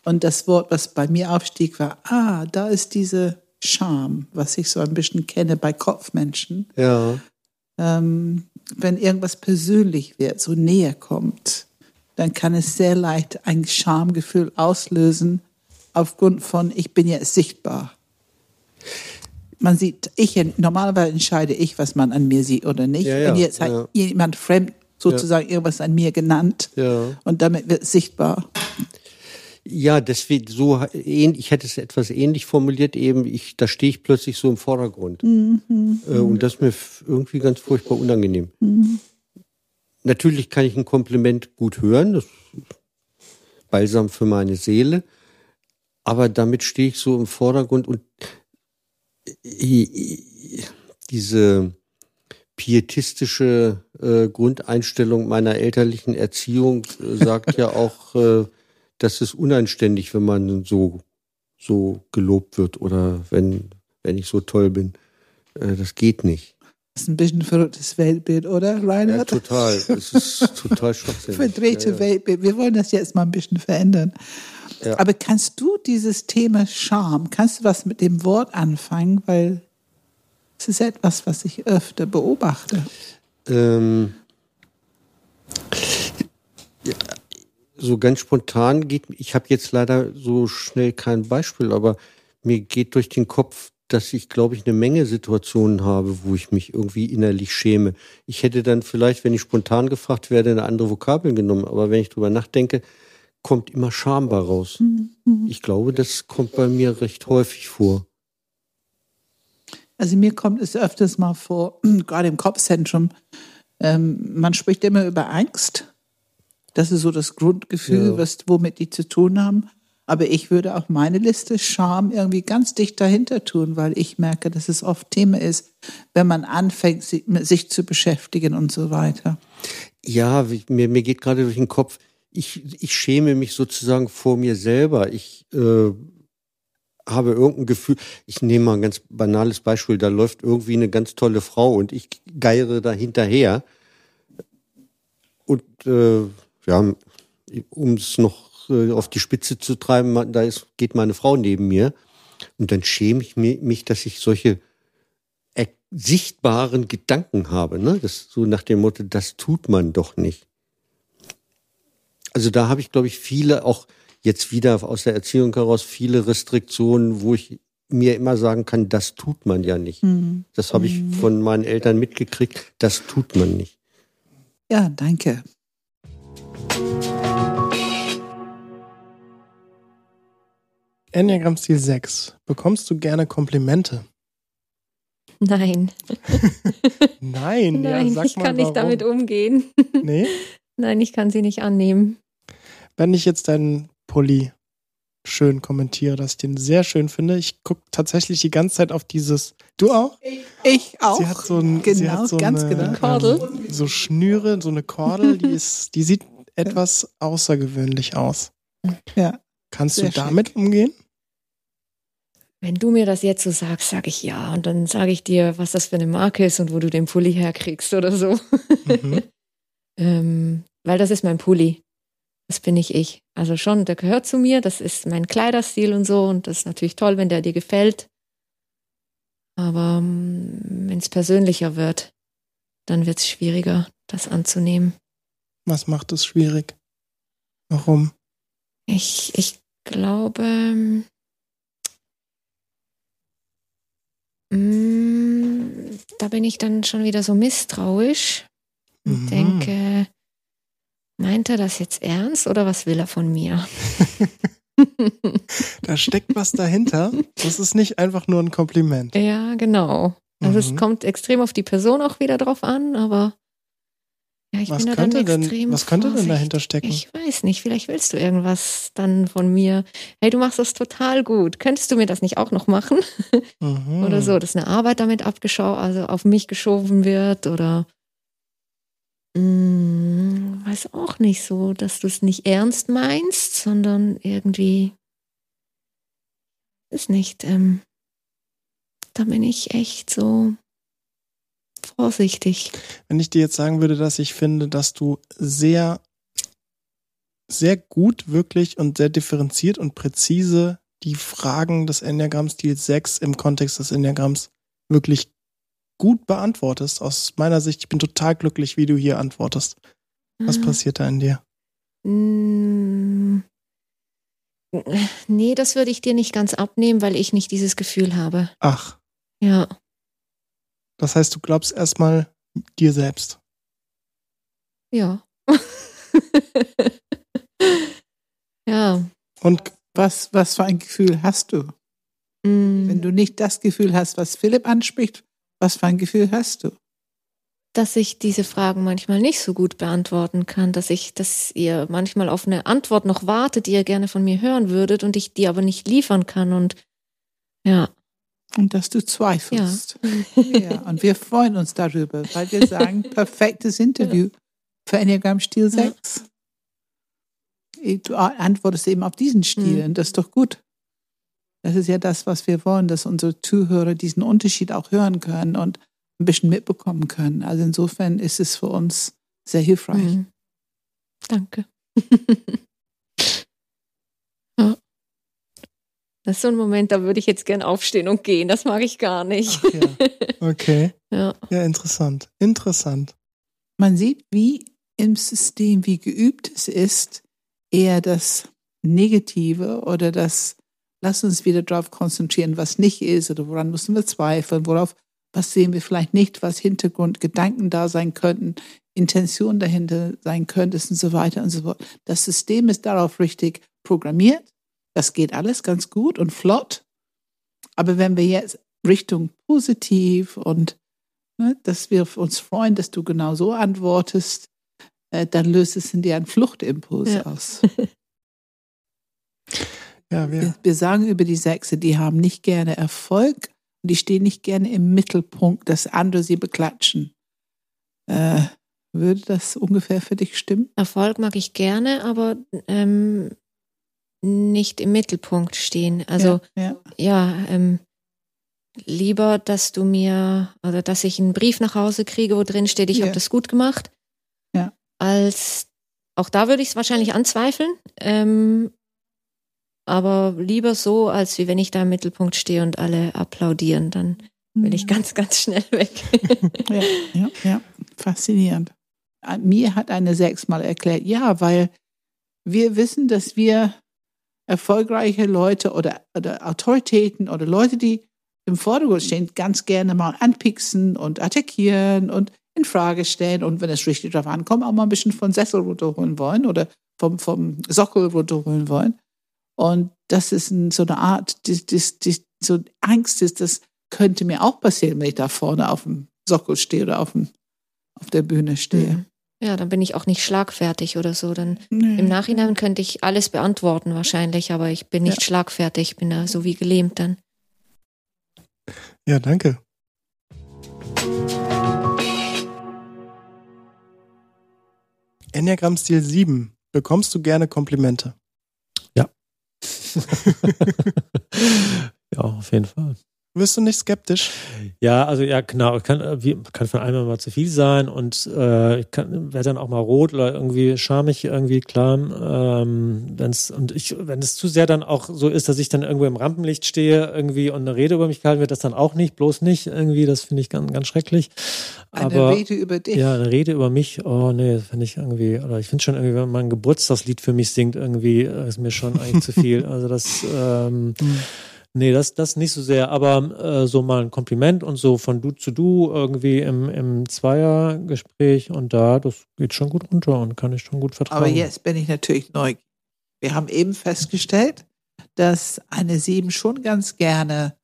Und das Wort, was bei mir aufstieg, war, ah, da ist diese Scham, was ich so ein bisschen kenne bei Kopfmenschen. Ja. Ähm, wenn irgendwas persönlich wird, so näher kommt, dann kann es sehr leicht ein Schamgefühl auslösen, aufgrund von, ich bin jetzt sichtbar. Man sieht, ich, normalerweise entscheide ich, was man an mir sieht oder nicht. Ja, ja, Und jetzt hat ja. jemand fremd sozusagen irgendwas an mir genannt. Und damit wird es sichtbar. Ja, deswegen so ich hätte es etwas ähnlich formuliert eben, ich da stehe ich plötzlich so im Vordergrund. Mhm. Äh, und das ist mir irgendwie ganz furchtbar unangenehm. Mhm. Natürlich kann ich ein Kompliment gut hören, das ist balsam für meine Seele, aber damit stehe ich so im Vordergrund und diese pietistische äh, Grundeinstellung meiner elterlichen Erziehung äh, sagt ja auch, äh, das ist unanständig, wenn man so, so gelobt wird oder wenn, wenn ich so toll bin. Äh, das geht nicht. Das ist ein bisschen ein verrücktes Weltbild, oder, Reinhard? Ja, total. Es ist total schwachsinnig. Verdrehte ja, ja. Weltbild. Wir wollen das jetzt mal ein bisschen verändern. Ja. Aber kannst du dieses Thema Scham, kannst du was mit dem Wort anfangen? Weil es ist etwas, was ich öfter beobachte. Ähm, so ganz spontan geht, ich habe jetzt leider so schnell kein Beispiel, aber mir geht durch den Kopf, dass ich, glaube ich, eine Menge Situationen habe, wo ich mich irgendwie innerlich schäme. Ich hätte dann vielleicht, wenn ich spontan gefragt werde, eine andere Vokabel genommen, aber wenn ich drüber nachdenke, kommt immer schambar raus. Mhm. Ich glaube, das kommt bei mir recht häufig vor. Also mir kommt es öfters mal vor, gerade im Kopfzentrum, ähm, man spricht immer über Angst. Das ist so das Grundgefühl, Ja. was, womit die zu tun haben. Aber ich würde auch meine Liste Scham irgendwie ganz dicht dahinter tun, weil ich merke, dass es oft Thema ist, wenn man anfängt, sich, zu beschäftigen und so weiter. Ja, mir, mir geht gerade durch den Kopf, ich, ich schäme mich sozusagen vor mir selber. Ich äh, habe irgendein Gefühl, ich nehme mal ein ganz banales Beispiel, da läuft irgendwie eine ganz tolle Frau und ich geiere da hinterher. Und äh, ja, um es noch äh, auf die Spitze zu treiben, da ist, geht meine Frau neben mir. Und dann schäme ich mi- mich, dass ich solche er- sichtbaren Gedanken habe. Ne? Das so nach dem Motto, das tut man doch nicht. Also da habe ich, glaube ich, viele, auch jetzt wieder aus der Erziehung heraus, viele Restriktionen, wo ich mir immer sagen kann, das tut man ja nicht. Das habe ich von meinen Eltern mitgekriegt, das tut man nicht. Ja, danke. Enneagramm-Stil 6. Bekommst du gerne Komplimente? Nein, Nein, ja, nein, sag ich mal, kann nicht warum. damit umgehen. Nee? Nein, ich kann sie nicht annehmen. Wenn ich jetzt deinen Pulli schön kommentiere, dass ich den sehr schön finde, ich gucke tatsächlich die ganze Zeit auf dieses. Du auch? Ich auch. Sie hat so ein, sie genau, hat so ganz eine, genau. Kordel? Ähm, so Schnüre, so eine Kordel, die ist, die sieht etwas außergewöhnlich aus. Ja. Kannst Sehr du damit umgehen? Wenn du mir das jetzt so sagst, sage ich ja. Und dann sage ich dir, was das für eine Marke ist und wo du den Pulli herkriegst oder so. Mhm. ähm, weil das ist mein Pulli. Das bin nicht ich. Also schon, der gehört zu mir. Das ist mein Kleiderstil und so. Und das ist natürlich toll, wenn der dir gefällt. Aber wenn es persönlicher wird, dann wird es schwieriger, das anzunehmen. Was macht es schwierig? Warum? Ich, ich glaube, mm, da bin ich dann schon wieder so misstrauisch und Mhm. denke, meint er das jetzt ernst oder was will er von mir? Da steckt was dahinter. Das ist nicht einfach nur ein Kompliment. ja, genau. Also es Mhm. kommt extrem auf die Person auch wieder drauf an, aber ja, ich Was bin da dann könnte denn- extrem was könnte denn vorsichtig. dahinter stecken? Ich weiß nicht, vielleicht willst du irgendwas dann von mir. Hey, du machst das total gut. Könntest du mir das nicht auch noch machen? Mhm. oder so, dass eine Arbeit damit abgeschaut, also auf mich geschoben wird oder mm, weiß auch nicht so, dass du es nicht ernst meinst, sondern irgendwie ist nicht. Ähm, da bin ich echt so vorsichtig. Wenn ich dir jetzt sagen würde, dass ich finde, dass du sehr, sehr gut wirklich und sehr differenziert und präzise die Fragen des Enneagramm-Stil 6 im Kontext des Enneagramms wirklich gut beantwortest. Aus meiner Sicht, ich bin total glücklich, wie du hier antwortest. Was mhm. passiert da in dir? Mm. Nee, das würde ich dir nicht ganz abnehmen, weil ich nicht dieses Gefühl habe. Ach. Ja. Das heißt, du glaubst erstmal dir selbst. Ja. ja. Und was, was für ein Gefühl hast du? Mm. Wenn du nicht das Gefühl hast, was Philipp anspricht, was für ein Gefühl hast du? Dass ich diese Fragen manchmal nicht so gut beantworten kann, dass ich, dass ihr manchmal auf eine Antwort noch wartet, die ihr gerne von mir hören würdet und ich die aber nicht liefern kann und ja. Und dass du zweifelst. Ja. ja. Und wir freuen uns darüber, weil wir sagen, perfektes Interview für Enneagram Stil 6. Ja. Du antwortest eben auf diesen Stil mhm. und das ist doch gut. Das ist ja das, was wir wollen, dass unsere Zuhörer diesen Unterschied auch hören können und ein bisschen mitbekommen können. Also insofern ist es für uns sehr hilfreich. Mhm. Danke. ja. Das ist so ein Moment, da würde ich jetzt gern aufstehen und gehen. Das mag ich gar nicht. Ach, ja. Okay. ja. ja, interessant. Interessant. Man sieht, wie im System, wie geübt es ist, eher das Negative oder das Lass uns wieder darauf konzentrieren, was nicht ist oder woran müssen wir zweifeln, worauf, was sehen wir vielleicht nicht, was Hintergrundgedanken da sein könnten, Intention dahinter sein könnte und so weiter und so fort. Das System ist darauf richtig programmiert. Das geht alles ganz gut und flott. Aber wenn wir jetzt Richtung positiv und ne, dass wir uns freuen, dass du genau so antwortest, äh, dann löst es in dir einen Fluchtimpuls ja. aus. Ja, wir, wir sagen über die Sechse, die haben nicht gerne Erfolg und die stehen nicht gerne im Mittelpunkt, dass andere sie beklatschen. Äh, würde das ungefähr für dich stimmen? Erfolg mag ich gerne, aber ähm, nicht im Mittelpunkt stehen. Also ja, ja. ja ähm, lieber, dass du mir oder dass ich einen Brief nach Hause kriege, wo drin steht, ich ja. habe das gut gemacht, ja. als auch da würde ich es wahrscheinlich anzweifeln. Ähm, aber lieber so, als wie wenn ich da im Mittelpunkt stehe und alle applaudieren. Dann will ich mhm. ganz, ganz schnell weg. ja, ja, ja, faszinierend. Äh, mir hat eine sechsmal erklärt, ja, weil wir wissen, dass wir erfolgreiche Leute oder, oder Autoritäten oder Leute, die im Vordergrund stehen, ganz gerne mal anpixen und attackieren und in Frage stellen und wenn es richtig darauf ankommt, auch mal ein bisschen von Sessel runterholen wollen oder vom, vom Sockel runterholen wollen. Und das ist so eine Art, die, die, die, so Angst ist, das könnte mir auch passieren, wenn ich da vorne auf dem Sockel stehe oder auf, dem, auf der Bühne stehe. Mhm. Ja, dann bin ich auch nicht schlagfertig oder so. Dann nee. im Nachhinein könnte ich alles beantworten wahrscheinlich, aber ich bin nicht ja. schlagfertig, bin da so wie gelähmt dann. Ja, danke. Enneagramm Stil 7. Bekommst du gerne Komplimente? ja, auf jeden Fall. Wirst du nicht skeptisch? Ja, also ja, genau. Kann, äh, kann von einem mal zu viel sein und äh, ich werde dann auch mal rot oder irgendwie schamig, irgendwie klar. Ähm, wenn's, und ich, wenn es zu sehr dann auch so ist, dass ich dann irgendwo im Rampenlicht stehe irgendwie und eine Rede über mich gehalten wird, das dann auch nicht, bloß nicht irgendwie. Das finde ich ganz, ganz schrecklich. Aber, eine Rede über dich? Ja, eine Rede über mich. Oh nee, das finde ich irgendwie, oder ich finde schon irgendwie, wenn man ein Geburtstagslied für mich singt, irgendwie äh, ist mir schon eigentlich zu viel. Also das ähm, mhm Nee, das, das nicht so sehr, aber äh, so mal ein Kompliment und so von du zu du irgendwie im, im Zweiergespräch und da, das geht schon gut runter und kann ich schon gut vertrauen. Aber jetzt bin ich natürlich neugierig. Wir haben eben festgestellt, dass eine Sieben schon ganz gerne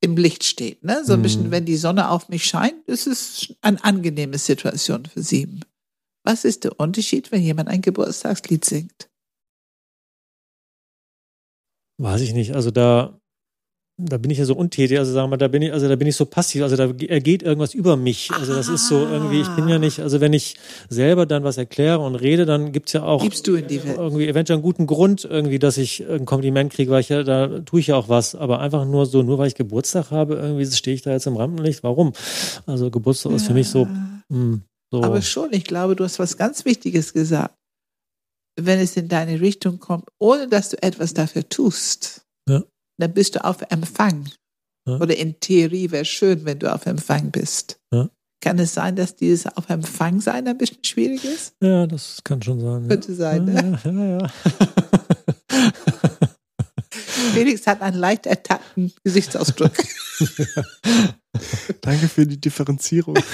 im Licht steht. Ne? So ein bisschen, mhm. wenn die Sonne auf mich scheint, ist es eine angenehme Situation für Sieben. Was ist der Unterschied, wenn jemand ein Geburtstagslied singt? Weiß ich nicht. Also da, da bin ich ja so untätig, also sagen wir, da bin ich, also da bin ich so passiv, also da ergeht irgendwas über mich. Also das ist so irgendwie, ich bin ja nicht, also wenn ich selber dann was erkläre und rede, dann gibt's ja auch Gibst du in die Welt. irgendwie eventuell einen guten Grund, irgendwie, dass ich ein Kompliment kriege, weil ich ja, da tue ich ja auch was. Aber einfach nur so, nur weil ich Geburtstag habe, irgendwie stehe ich da jetzt im Rampenlicht. Warum? Also Geburtstag ja. ist für mich so, mh, hm, so. Aber schon, ich glaube, du hast was ganz Wichtiges gesagt. Wenn es in deine Richtung kommt, ohne dass du etwas dafür tust. Ja dann bist du auf Empfang. Ja. Oder in Theorie wäre es schön, wenn du auf Empfang bist. Ja. Kann es sein, dass dieses auf Empfang sein ein bisschen schwierig ist? Ja, das kann schon sein. Könnte sein, ne? Ja, ja, ja. Felix hat einen leicht ertappten Gesichtsausdruck. Danke für die Differenzierung.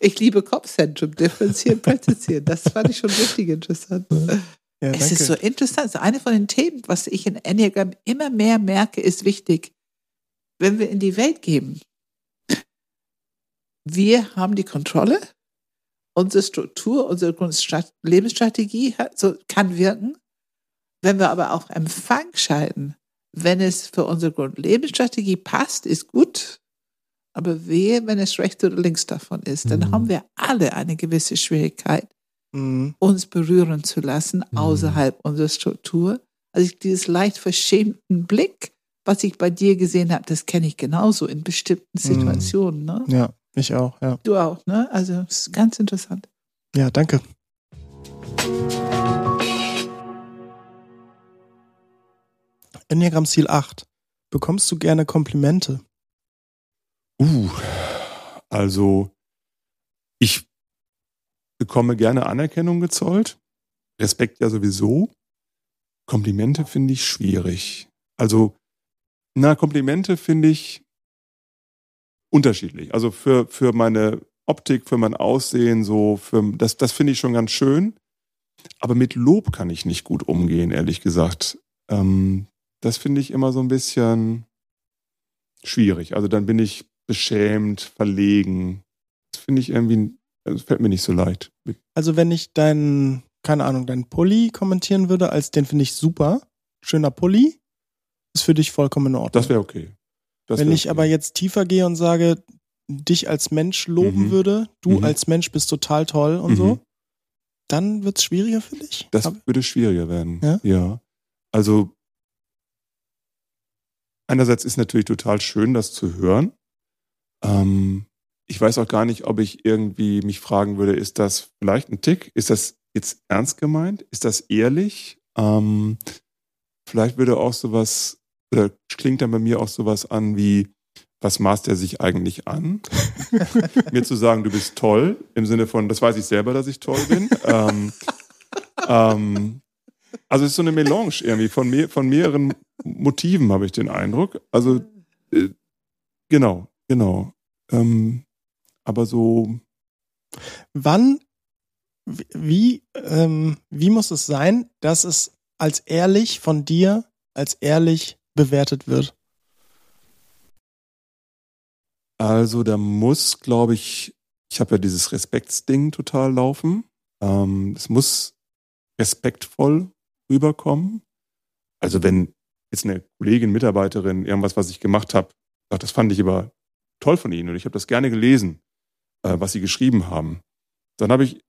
Ich liebe Kopfzentrum, differenzieren, präzisieren. Das fand ich schon richtig interessant. Ja, es ist so interessant. So eine von den Themen, was ich in Enneagram immer mehr merke, ist wichtig. Wenn wir in die Welt geben, wir haben die Kontrolle, unsere Struktur, unsere Lebensstrategie so, kann wirken. Wenn wir aber auf Empfang schalten, wenn es für unsere Grundlebensstrategie passt, ist gut. Aber wehe, wenn es rechts oder links davon ist, dann mhm. haben wir alle eine gewisse Schwierigkeit, mhm. uns berühren zu lassen mhm. außerhalb unserer Struktur. Also dieses leicht verschämten Blick, was ich bei dir gesehen habe, das kenne ich genauso in bestimmten mhm. Situationen. Ne? Ja, ich auch, ja. Du auch, ne? Also es ist ganz interessant. Ja, danke. Enneagramm Ziel 8. Bekommst du gerne Komplimente? Uh, also ich bekomme gerne Anerkennung gezollt. Respekt ja sowieso. Komplimente finde ich schwierig. Also, na, Komplimente finde ich unterschiedlich. Also für, für meine Optik, für mein Aussehen, so, für, das, das finde ich schon ganz schön. Aber mit Lob kann ich nicht gut umgehen, ehrlich gesagt. Ähm, das finde ich immer so ein bisschen schwierig. Also dann bin ich beschämt, verlegen. Das finde ich irgendwie das fällt mir nicht so leicht. Also wenn ich deinen, keine Ahnung, deinen Pulli kommentieren würde, als den finde ich super, schöner Pulli, ist für dich vollkommen in Ordnung. Das wäre okay. Das wenn ich okay. aber jetzt tiefer gehe und sage, dich als Mensch loben mhm. würde, du mhm. als Mensch bist total toll und mhm. so, dann wird es schwieriger für dich? Das würde schwieriger werden. Ja? ja. Also einerseits ist natürlich total schön, das zu hören. Ähm, ich weiß auch gar nicht, ob ich irgendwie mich fragen würde, ist das vielleicht ein Tick? Ist das jetzt ernst gemeint? Ist das ehrlich? Ähm, vielleicht würde auch sowas, oder klingt dann bei mir auch sowas an wie, was maßt er sich eigentlich an? mir zu sagen, du bist toll, im Sinne von, das weiß ich selber, dass ich toll bin. ähm, ähm, also es ist so eine Melange irgendwie von, mehr, von mehreren Motiven, habe ich den Eindruck. Also äh, genau, genau. Ähm, aber so. Wann, wie, ähm, wie muss es sein, dass es als ehrlich von dir als ehrlich bewertet wird? Also da muss, glaube ich, ich habe ja dieses Respektsding total laufen. Ähm, es muss respektvoll rüberkommen. Also wenn jetzt eine Kollegin, Mitarbeiterin irgendwas, was ich gemacht habe, sagt, das fand ich aber toll von Ihnen und ich habe das gerne gelesen, äh, was sie geschrieben haben. Dann habe ich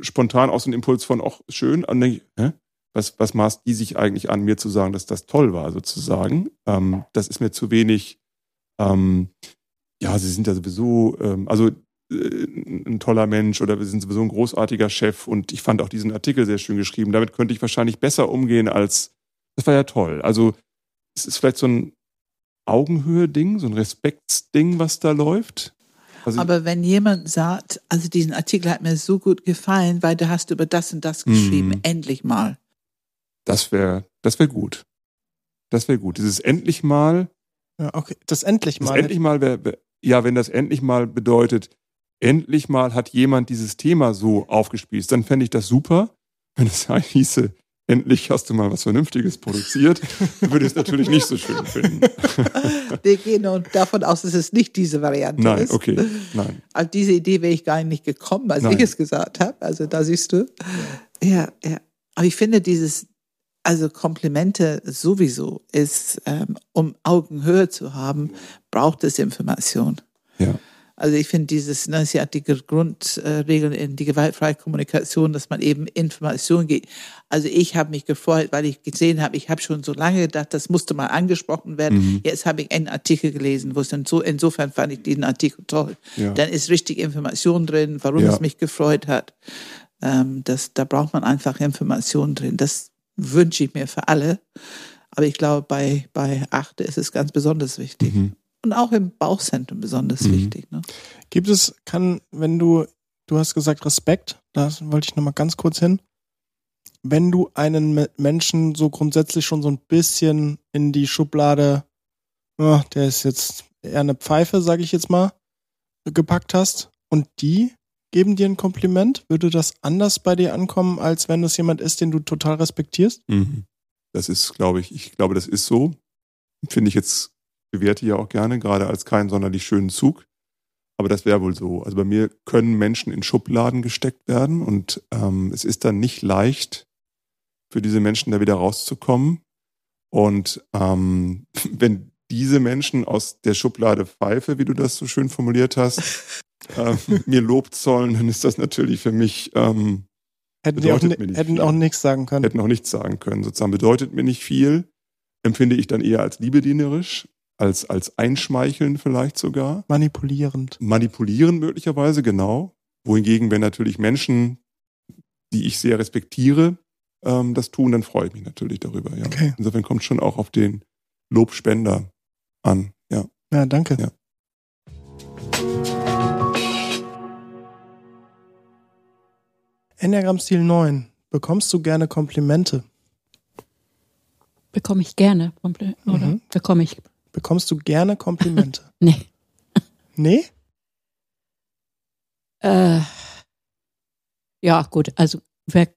spontan auch so einen Impuls von, ach, schön, und denke ich, hä? Was, was maßt die sich eigentlich an, mir zu sagen, dass das toll war, sozusagen? Ähm, das ist mir zu wenig, ähm, ja, sie sind ja sowieso, ähm, also ein toller Mensch oder wir sind sowieso ein großartiger Chef und ich fand auch diesen Artikel sehr schön geschrieben. Damit könnte ich wahrscheinlich besser umgehen als, das war ja toll. Also es ist vielleicht so ein Augenhöhe-Ding, so ein Respektsding, was da läuft. Also Aber wenn jemand sagt, also diesen Artikel hat mir so gut gefallen, weil du hast über das und das geschrieben, mm. endlich mal. Das wäre, das wäre gut. Das wäre gut. Dieses endlich mal. Ja, okay. Das endlich mal. Das endlich mal wäre, wär, ja, wenn das endlich mal bedeutet, endlich mal hat jemand dieses Thema so aufgespießt, dann fände ich das super. Wenn es hieße, endlich hast du mal was Vernünftiges produziert, würde ich es natürlich nicht so schön finden. Wir gehen davon aus, dass es nicht diese Variante Nein, ist. Nein, okay, nein. Auf diese Idee wäre ich gar nicht gekommen, als Nein. ich es gesagt habe. Also da siehst du. Ja. ja, ja. Aber ich finde dieses, Also Komplimente sowieso ist, ähm, um Augenhöhe zu haben, braucht es Information. Ja. Also ich finde dieses, ne, sie hat die Grundregeln in die gewaltfreie Kommunikation, dass man eben Information geht. Also ich habe mich gefreut, weil ich gesehen habe, ich habe schon so lange gedacht, das musste mal angesprochen werden. Mhm. Jetzt habe ich einen Artikel gelesen, wo es dann so, insofern fand ich diesen Artikel toll. Ja. Dann ist richtig Information drin, warum ja. es mich gefreut hat. Ähm, das, da braucht man einfach Information drin. Das wünsche ich mir für alle. Aber ich glaube, bei, bei Achte ist es ganz besonders wichtig. Mhm und auch im Bauchzentrum besonders mhm. wichtig. Ne? Gibt es, kann, wenn du, du hast gesagt Respekt, da wollte ich nochmal ganz kurz hin. Wenn du einen Menschen so grundsätzlich schon so ein bisschen in die Schublade, oh, der ist jetzt eher eine Pfeife, sage ich jetzt mal, gepackt hast und die geben dir ein Kompliment, würde das anders bei dir ankommen, als wenn das jemand ist, den du total respektierst? Mhm. Das ist, glaube ich, ich glaube, das ist so. Finde ich jetzt bewerte ja auch gerne, gerade als keinen sonderlich schönen Zug. Aber das wäre wohl so. Also bei mir können Menschen in Schubladen gesteckt werden und ähm, es ist dann nicht leicht für diese Menschen da wieder rauszukommen. Und ähm, wenn diese Menschen aus der Schublade Pfeife, wie du das so schön formuliert hast, äh, mir Lob zollen, dann ist das natürlich für mich ähm, hätten die auch, hätten auch nichts sagen können. Hätten auch nichts sagen können. Sozusagen bedeutet mir nicht viel, empfinde ich dann eher als liebedienerisch als, als einschmeicheln vielleicht sogar. Manipulierend. Manipulierend möglicherweise, genau. Wohingegen, wenn natürlich Menschen, die ich sehr respektiere, ähm, das tun, dann freue ich mich natürlich darüber. Ja. Okay. Insofern kommt schon auch auf den Lobspender an. Ja, ja danke. Ja. Enneagramm-Stil 9. Bekommst du gerne Komplimente? Bekomme ich gerne Komplimente? Oder mhm. bekomme ich Bekommst du gerne Komplimente? nee. Nee? Äh, ja, gut, also wer,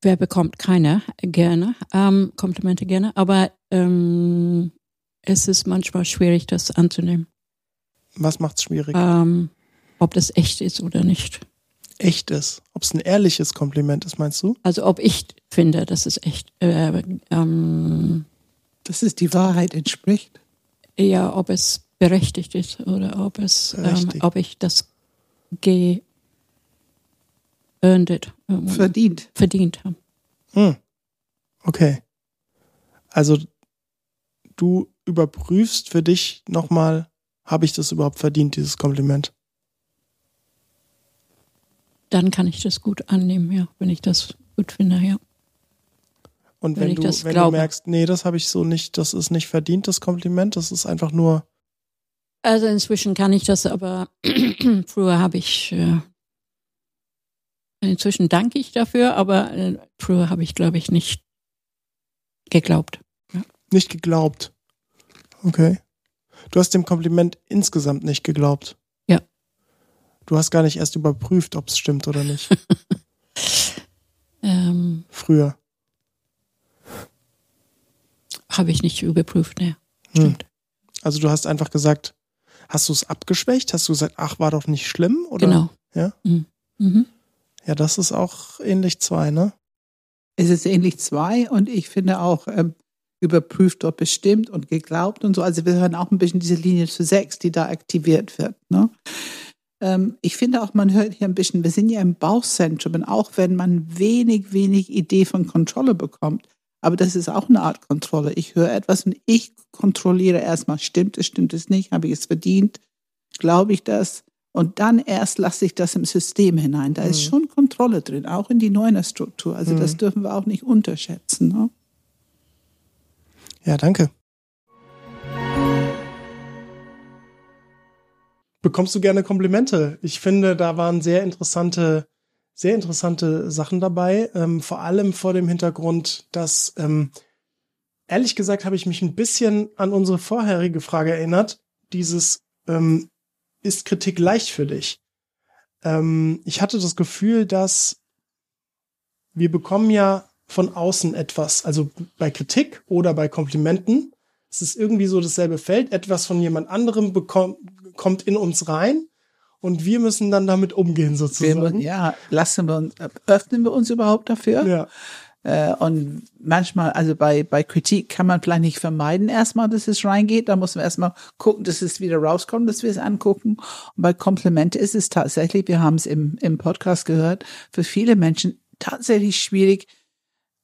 wer bekommt keine gerne, ähm, Komplimente gerne, aber ähm, es ist manchmal schwierig, das anzunehmen. Was macht es schwierig? Ähm, ob das echt ist oder nicht. Echt ist? Ob es ein ehrliches Kompliment ist, meinst du? Also ob ich finde, dass es echt, äh, ähm, dass es die Wahrheit entspricht. Ja, ob es berechtigt ist oder ob es, ähm, ob ich das geearned, ähm, verdient, verdient habe. Hm. Okay. Also du überprüfst für dich nochmal, habe ich das überhaupt verdient, dieses Kompliment? Dann kann ich das gut annehmen, ja, wenn ich das gut finde, ja. Und wenn, wenn du, wenn glaube. du merkst, nee, das habe ich so nicht, das ist nicht verdient, das Kompliment, das ist einfach nur. Also inzwischen kann ich das, aber früher habe ich, äh, inzwischen danke ich dafür, aber äh, früher habe ich, glaube ich, nicht geglaubt. Ja. Nicht geglaubt. Okay. Du hast dem Kompliment insgesamt nicht geglaubt. Du hast gar nicht erst überprüft, ob es stimmt oder nicht. ähm, Früher. Habe ich nicht überprüft, ne. Stimmt. Hm. Also du hast einfach gesagt, hast du es abgeschwächt? Hast du gesagt, ach, war doch nicht schlimm? Oder? Genau. Ja? Mhm. Mhm. Ja, das ist auch ähnlich zwei, ne? Es ist ähnlich zwei und ich finde auch ähm, überprüft, ob es stimmt und geglaubt und so. Also wir hören auch ein bisschen diese Linie zu sechs, die da aktiviert wird. Ne? Ähm, ich finde auch, man hört hier ein bisschen, wir sind ja im Bauchzentrum und auch wenn man wenig, wenig Idee von Kontrolle bekommt, aber das ist auch eine Art Kontrolle. Ich höre etwas und ich kontrolliere erstmal, stimmt es, stimmt es nicht, habe ich es verdient, glaube ich das? Und dann erst lasse ich das im System hinein. Da mhm. ist schon Kontrolle drin, auch in die neue Struktur. Also mhm. das dürfen wir auch nicht unterschätzen. Ne? Ja, danke. Bekommst du gerne Komplimente? Ich finde, da waren sehr interessante sehr interessante Sachen dabei, ähm, vor allem vor dem Hintergrund, dass ähm, ehrlich gesagt habe ich mich ein bisschen an unsere vorherige Frage erinnert. Dieses ähm, ist Kritik leicht für dich? Ähm, ich hatte das Gefühl, dass wir bekommen ja von außen etwas, also bei Kritik oder bei Komplimenten, es ist irgendwie so dasselbe Feld, etwas von jemand anderem bekommt, kommt in uns rein und wir müssen dann damit umgehen sozusagen. Wir, ja, lassen wir uns, öffnen wir uns überhaupt dafür? Ja. Äh, und manchmal, also bei, bei Kritik kann man vielleicht nicht vermeiden erstmal, dass es reingeht. Da muss man erstmal gucken, dass es wieder rauskommt, dass wir es angucken. Und bei Komplimente ist es tatsächlich, wir haben es im, im Podcast gehört, für viele Menschen tatsächlich schwierig,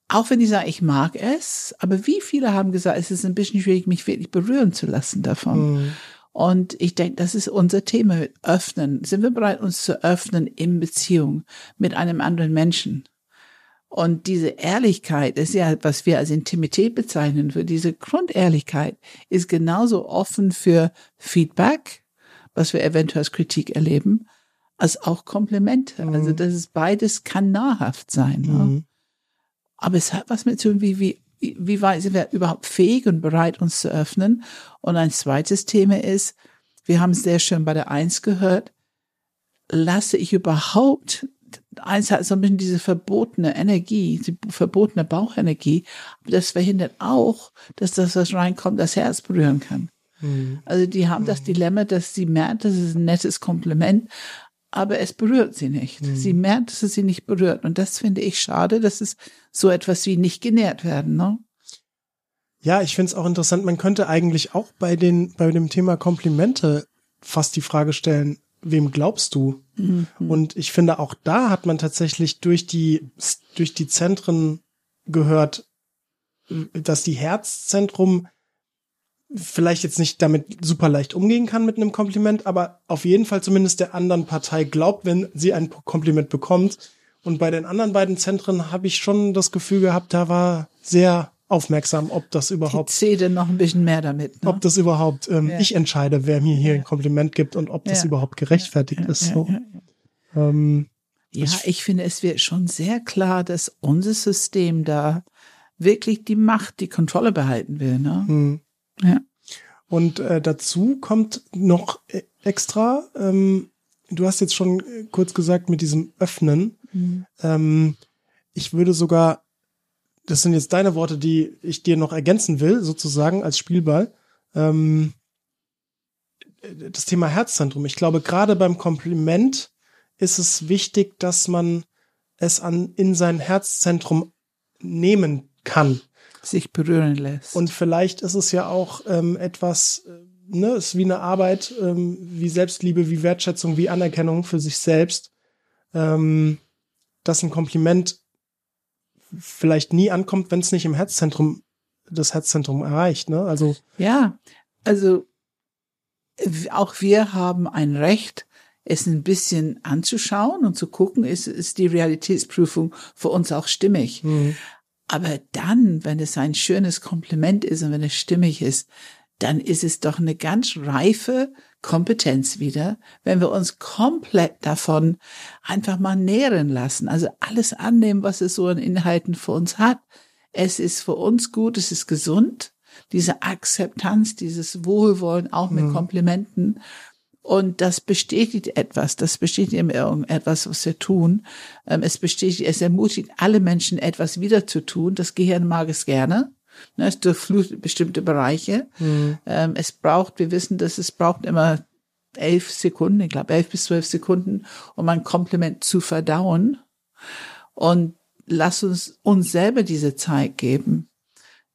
auch wenn die sagen, ich mag es, aber wie viele haben gesagt, es ist ein bisschen schwierig, mich wirklich berühren zu lassen davon. Mhm. Und ich denke, das ist unser Thema, öffnen. Sind wir bereit, uns zu öffnen in Beziehung mit einem anderen Menschen? Und diese Ehrlichkeit ist ja, was wir als Intimität bezeichnen, für diese Grundehrlichkeit ist genauso offen für Feedback, was wir eventuell als Kritik erleben, als auch Komplimente. Mhm. Also das ist beides kann nahrhaft sein. Ne? Mhm. Aber es hat was mit tun, wie, wie, wie weit sind wir überhaupt fähig und bereit, uns zu öffnen. Und ein zweites Thema ist, wir haben es sehr schön bei der Eins gehört, lasse ich überhaupt eins hat so ein bisschen diese verbotene Energie, die verbotene Bauchenergie, aber das verhindert auch, dass das, was reinkommt, das Herz berühren kann. Mhm. Also die haben das Dilemma, dass sie merkt, das ist ein nettes Kompliment, aber es berührt sie nicht. Mhm. Sie merkt, dass es sie nicht berührt. Und das finde ich schade, dass es so etwas wie nicht genährt werden, ne? Ja, ich finde es auch interessant. Man könnte eigentlich auch bei den, bei dem Thema Komplimente fast die Frage stellen, wem glaubst du? Mhm. Und ich finde, auch da hat man tatsächlich durch die, durch die Zentren gehört, dass die Herzzentrum vielleicht jetzt nicht damit super leicht umgehen kann mit einem Kompliment, aber auf jeden Fall zumindest der anderen Partei glaubt, wenn sie ein Kompliment bekommt. Und bei den anderen beiden Zentren habe ich schon das Gefühl gehabt, da war sehr aufmerksam, ob das überhaupt. Ich zähle noch ein bisschen mehr damit. Ne? Ob das überhaupt, ähm, ja. ich entscheide, wer mir hier ja. ein Kompliment gibt und ob das ja. überhaupt gerechtfertigt ist. So. Ähm, ja, ich, ich finde, es wird schon sehr klar, dass unser System da wirklich die Macht, die Kontrolle behalten will. Ne? Hm. Ja. Und äh, dazu kommt noch äh, extra, ähm, du hast jetzt schon äh, kurz gesagt mit diesem Öffnen. Mhm. Ähm, ich würde sogar das sind jetzt deine Worte, die ich dir noch ergänzen will, sozusagen als Spielball. Ähm, das Thema Herzzentrum. Ich glaube, gerade beim Kompliment ist es wichtig, dass man es an, in sein Herzzentrum nehmen kann. Sich berühren lässt. Und vielleicht ist es ja auch ähm, etwas, äh, ne, ist wie eine Arbeit, ähm, wie Selbstliebe, wie Wertschätzung, wie Anerkennung für sich selbst, ähm, dass ein Kompliment vielleicht nie ankommt, wenn es nicht im Herzzentrum das Herzzentrum erreicht. Ne? Also ja, also auch wir haben ein Recht, es ein bisschen anzuschauen und zu gucken, ist, ist die Realitätsprüfung für uns auch stimmig. Mhm. Aber dann, wenn es ein schönes Kompliment ist und wenn es stimmig ist, dann ist es doch eine ganz reife Kompetenz wieder, wenn wir uns komplett davon einfach mal nähren lassen. Also alles annehmen, was es so an Inhalten für uns hat. Es ist für uns gut, es ist gesund. Diese Akzeptanz, dieses Wohlwollen auch mit mhm. Komplimenten. Und das bestätigt etwas, das bestätigt etwas, was wir tun. Ähm, es bestätigt, es ermutigt alle Menschen, etwas wieder zu tun. Das Gehirn mag es gerne. Ne, es durchflutet bestimmte Bereiche. Mhm. Es braucht, wir wissen, dass es braucht immer elf Sekunden, ich glaube elf bis zwölf Sekunden, um ein Kompliment zu verdauen. Und lass uns uns selber diese Zeit geben.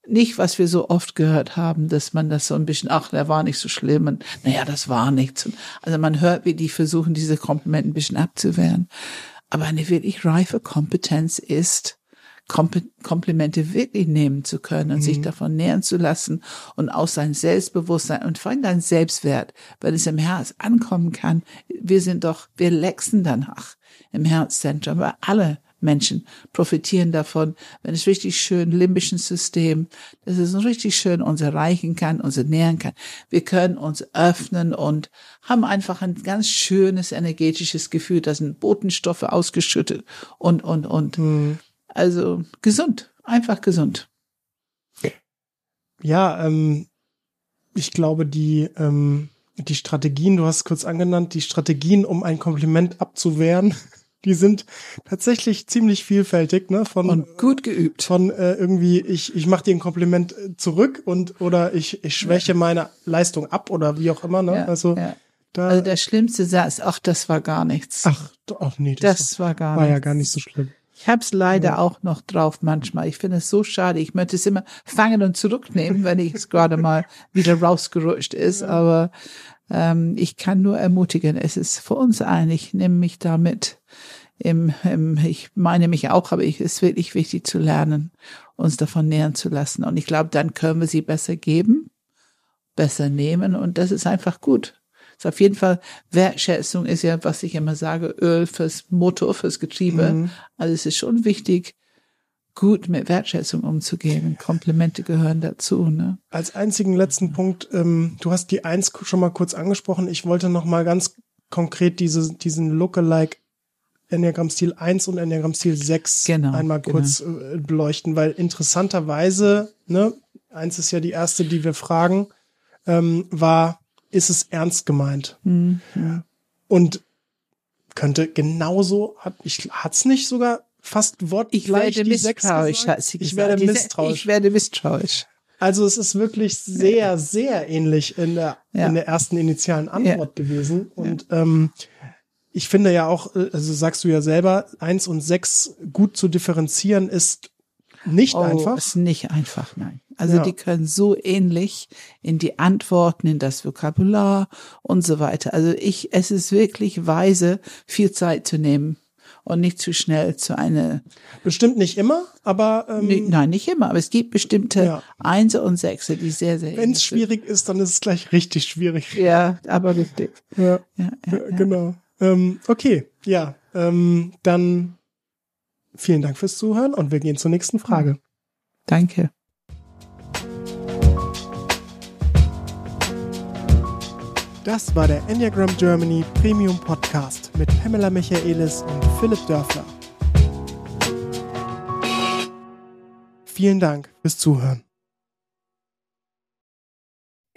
Nicht, was wir so oft gehört haben, dass man das so ein bisschen, ach, der war nicht so schlimm und naja, das war nichts. Also man hört, wie die versuchen, diese Komplimente ein bisschen abzuwehren. Aber eine wirklich reife Kompetenz ist, Komplimente wirklich nehmen zu können und mhm. sich davon nähern zu lassen und aus sein Selbstbewusstsein und vor allem dein Selbstwert, weil es im Herz ankommen kann. Wir sind doch, wir lexen danach im Herzzentrum, aber alle Menschen profitieren davon, wenn es richtig schön limbischen System, dass es richtig schön uns erreichen kann, uns ernähren kann. Wir können uns öffnen und haben einfach ein ganz schönes energetisches Gefühl, da sind Botenstoffe ausgeschüttet und, und, und. Mhm. Also gesund, einfach gesund. Ja, ähm, ich glaube, die, ähm, die Strategien, du hast kurz angenannt, die Strategien, um ein Kompliment abzuwehren, die sind tatsächlich ziemlich vielfältig, ne? Von und gut geübt. Von äh, irgendwie, ich, ich mache dir ein Kompliment äh, zurück und oder ich, ich schwäche ja. meine Leistung ab oder wie auch immer, ne? Ja, also ja. Da, also der schlimmste Satz, ach, das war gar nichts. Ach, ach nee, das, das war, war gar war nichts. ja gar nicht so schlimm. Ich habe es leider ja. auch noch drauf manchmal. Ich finde es so schade. Ich möchte es immer fangen und zurücknehmen, wenn ich es gerade mal wieder rausgerutscht ist. Aber ich kann nur ermutigen, es ist für uns ein. Ich nehme mich damit. Im, im, ich meine mich auch, aber es ist wirklich wichtig zu lernen, uns davon nähern zu lassen. Und ich glaube, dann können wir sie besser geben, besser nehmen und das ist einfach gut. Ist auf jeden Fall Wertschätzung ist ja, was ich immer sage, Öl fürs Motor, fürs Getriebe. Mhm. Also es ist schon wichtig, gut mit Wertschätzung umzugehen. Komplimente gehören dazu. Ne? Als einzigen letzten Punkt, ähm, du hast die Eins schon mal kurz angesprochen. Ich wollte noch mal ganz konkret diese, diesen Lookalike Enneagramm-Stil 1 und Enneagramm-Stil 6 genau, einmal genau. kurz äh, beleuchten, weil interessanterweise, ne, eins ist ja die erste, die wir fragen, ähm, war, ist es ernst gemeint? Mhm. Und könnte genauso, hat, ich, hat's nicht sogar fast wortgleich ich werde misstrauisch, hat sie Ich werde misstrauisch. Ich werde misstrauisch. Also es ist wirklich sehr, sehr ähnlich in der, ja. in der ersten initialen Antwort ja. gewesen. Und ja. ähm, ich finde ja auch, äh, also sagst du ja selber, eins und sechs gut zu differenzieren ist nicht oh, einfach. Ist nicht einfach, nein. Also die können so ähnlich in die Antworten, in das Vokabular und so weiter. Also ich, es ist wirklich weise, viel Zeit zu nehmen und nicht zu schnell zu einer. Bestimmt nicht immer, aber ähm, nee, nein, nicht immer. Aber es gibt bestimmte ja. Einser und Sechse, die sehr sehr. Wenn es schwierig ist, dann ist es gleich richtig schwierig. Ja, aber richtig. Ja, ja, ja, ja genau. Ähm, okay, ja, ähm, dann vielen Dank fürs Zuhören und wir gehen zur nächsten Frage. Danke. Das war der Enneagram Germany Premium Podcast mit Pamela Michaelis und Philipp Dörfler. Vielen Dank fürs Zuhören.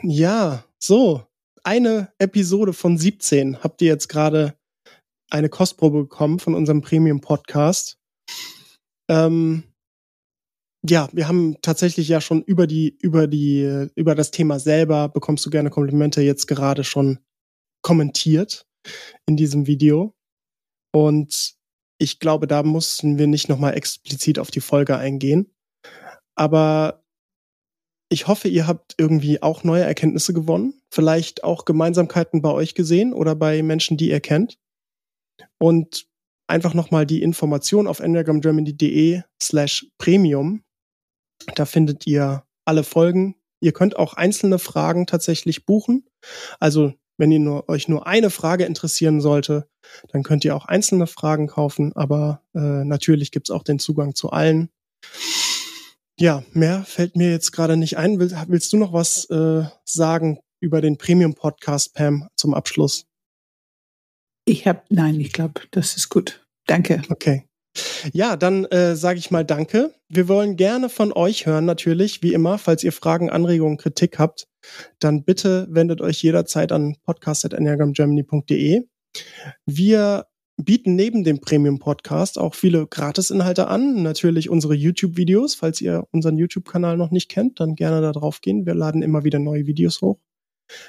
Ja, so, eine Episode von 17 habt ihr jetzt gerade eine Kostprobe bekommen von unserem Premium Podcast. Ähm, ja, wir haben tatsächlich ja schon über die, über die, über das Thema selber bekommst du gerne Komplimente jetzt gerade schon kommentiert in diesem Video. Und ich glaube, da mussten wir nicht nochmal explizit auf die Folge eingehen. Aber ich hoffe, ihr habt irgendwie auch neue Erkenntnisse gewonnen. Vielleicht auch Gemeinsamkeiten bei euch gesehen oder bei Menschen, die ihr kennt. Und einfach nochmal die Information auf enneagramgermany.de slash premium da findet ihr alle Folgen. Ihr könnt auch einzelne Fragen tatsächlich buchen. Also wenn ihr nur, euch nur eine Frage interessieren sollte, dann könnt ihr auch einzelne Fragen kaufen. Aber äh, natürlich gibt's auch den Zugang zu allen. Ja, mehr fällt mir jetzt gerade nicht ein. Will, willst du noch was äh, sagen über den Premium-Podcast, Pam, zum Abschluss? Ich habe, nein, ich glaube, das ist gut. Danke. Okay. Ja, dann äh, sage ich mal Danke. Wir wollen gerne von euch hören, natürlich, wie immer. Falls ihr Fragen, Anregungen, Kritik habt, dann bitte wendet euch jederzeit an podcast.enneagramgermany.de. Wir bieten neben dem Premium-Podcast auch viele Gratis-Inhalte an. Natürlich unsere YouTube-Videos. Falls ihr unseren YouTube-Kanal noch nicht kennt, dann gerne da drauf gehen. Wir laden immer wieder neue Videos hoch.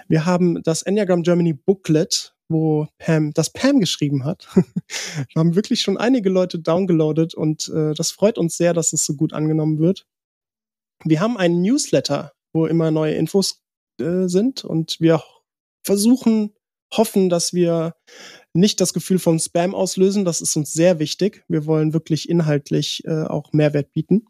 Wir haben das Enneagram Germany Booklet, wo Pam, das Pam geschrieben hat. Wir haben wirklich schon einige Leute downgeloadet und äh, das freut uns sehr, dass es so gut angenommen wird. Wir haben einen Newsletter, wo immer neue Infos äh, sind und wir versuchen, hoffen, dass wir nicht das Gefühl von Spam auslösen. Das ist uns sehr wichtig. Wir wollen wirklich inhaltlich äh, auch Mehrwert bieten.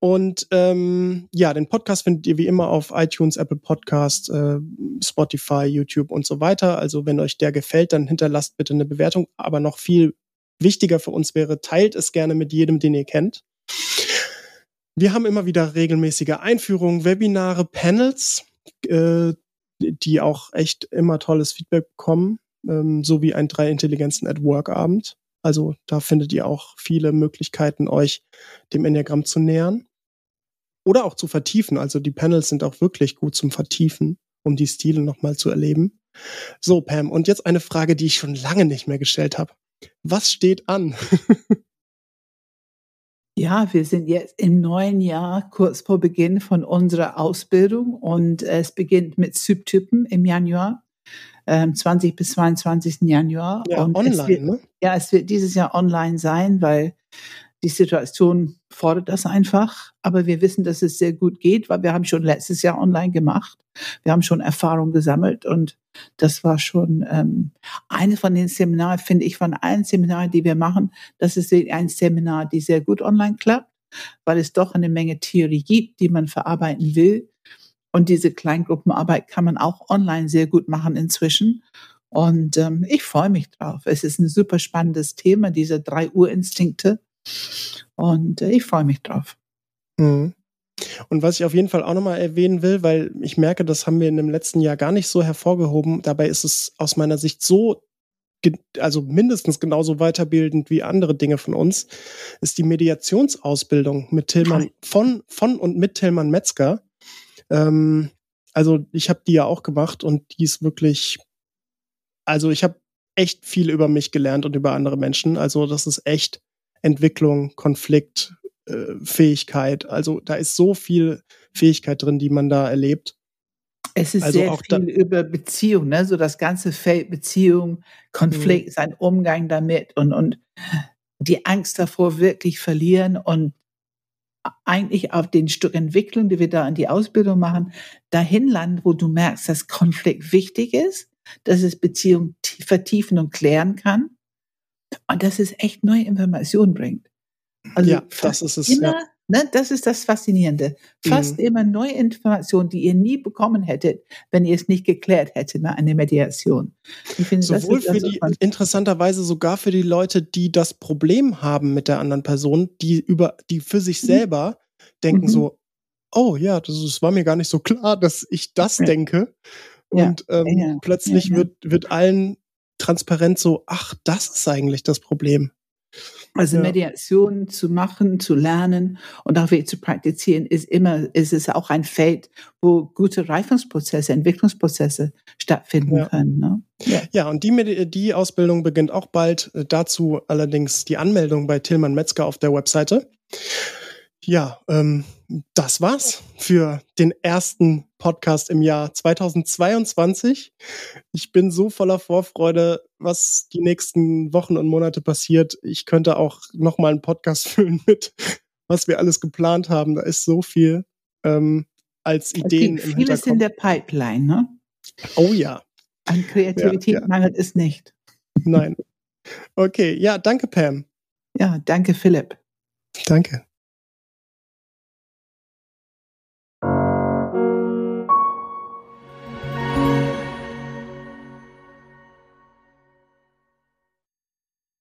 Und ähm, ja, den Podcast findet ihr wie immer auf iTunes, Apple Podcast, äh, Spotify, YouTube und so weiter. Also wenn euch der gefällt, dann hinterlasst bitte eine Bewertung. Aber noch viel wichtiger für uns wäre, teilt es gerne mit jedem, den ihr kennt. Wir haben immer wieder regelmäßige Einführungen, Webinare, Panels, äh, die auch echt immer tolles Feedback bekommen, ähm, sowie ein drei Intelligenzen at Work Abend. Also da findet ihr auch viele Möglichkeiten, euch dem Enneagramm zu nähern oder auch zu vertiefen. Also die Panels sind auch wirklich gut zum Vertiefen, um die Stile nochmal zu erleben. So, Pam, und jetzt eine Frage, die ich schon lange nicht mehr gestellt habe. Was steht an? Ja, wir sind jetzt im neuen Jahr, kurz vor Beginn von unserer Ausbildung und es beginnt mit Subtypen im Januar. ähm, 20 bis 22. Januar. Ja, und online, wird, ne? Ja, es wird dieses Jahr online sein, weil die Situation fordert das einfach. Aber wir wissen, dass es sehr gut geht, weil wir haben schon letztes Jahr online gemacht. Wir haben schon Erfahrung gesammelt und das war schon ähm, eine von den Seminaren, finde ich, von allen Seminaren, die wir machen, das ist ein Seminar, die sehr gut online klappt, weil es doch eine Menge Theorie gibt, die man verarbeiten will. Und diese Kleingruppenarbeit kann man auch online sehr gut machen inzwischen. Und ähm, ich freue mich drauf. Es ist ein super spannendes Thema, diese drei Urinstinkte. Und äh, ich freue mich drauf. Mhm. Und was ich auf jeden Fall auch nochmal erwähnen will, weil ich merke, das haben wir in dem letzten Jahr gar nicht so hervorgehoben. Dabei ist es aus meiner Sicht so, also mindestens genauso weiterbildend wie andere Dinge von uns, ist die Mediationsausbildung mit Tillmann, von, von und mit Tillmann Metzger. Ähm, also ich habe die ja auch gemacht und die ist wirklich, also ich habe echt viel über mich gelernt und über andere Menschen. Also das ist echt Entwicklung, Konflikt, äh, Fähigkeit. Also da ist so viel Fähigkeit drin, die man da erlebt. Es ist also sehr viel über Beziehung, ne? so das ganze Feld Beziehung, Konflikt, mhm. sein Umgang damit und, und die Angst davor wirklich verlieren und eigentlich auf den Stück Entwicklung, die wir da in die Ausbildung machen, dahin landen, wo du merkst, dass Konflikt wichtig ist, dass es Beziehung vertiefen und klären kann und dass es echt neue Informationen bringt. Also ja, das ist es. Immer, ja. ne, das ist das Faszinierende. Fast mhm. immer neue Informationen, die ihr nie bekommen hättet, wenn ihr es nicht geklärt hättet nach einer Mediation. Ich finde, Sowohl für also die, interessanterweise sogar für die Leute, die das Problem haben mit der anderen Person, die über, die für sich mhm. selber mhm. denken mhm. so, oh ja, das, das, war mir gar nicht so klar, dass ich das ja. denke. Und ja. Ähm, ja, plötzlich Wird, wird allen transparent so, ach, das ist eigentlich das Problem. Also ja. Mediation zu machen, zu lernen und auch wieder zu praktizieren, ist immer, ist es auch ein Feld, wo gute Reifungsprozesse, Entwicklungsprozesse stattfinden ja. können. Ne? Ja. ja, und die, die Ausbildung beginnt auch bald. Äh, dazu allerdings die Anmeldung bei Tillmann Metzger auf der Webseite. Ja, ähm, das war's für den ersten Podcast im Jahr 2022. Ich bin so voller Vorfreude, was die nächsten Wochen und Monate passiert. Ich könnte auch noch mal einen Podcast füllen mit, was wir alles geplant haben. Da ist so viel ähm, als Ideen. Es gibt vieles in der Pipeline, ne? Oh ja. An Kreativität ja, ja. mangelt es nicht. Nein. Okay, ja, danke Pam. Ja, danke Philipp. Danke.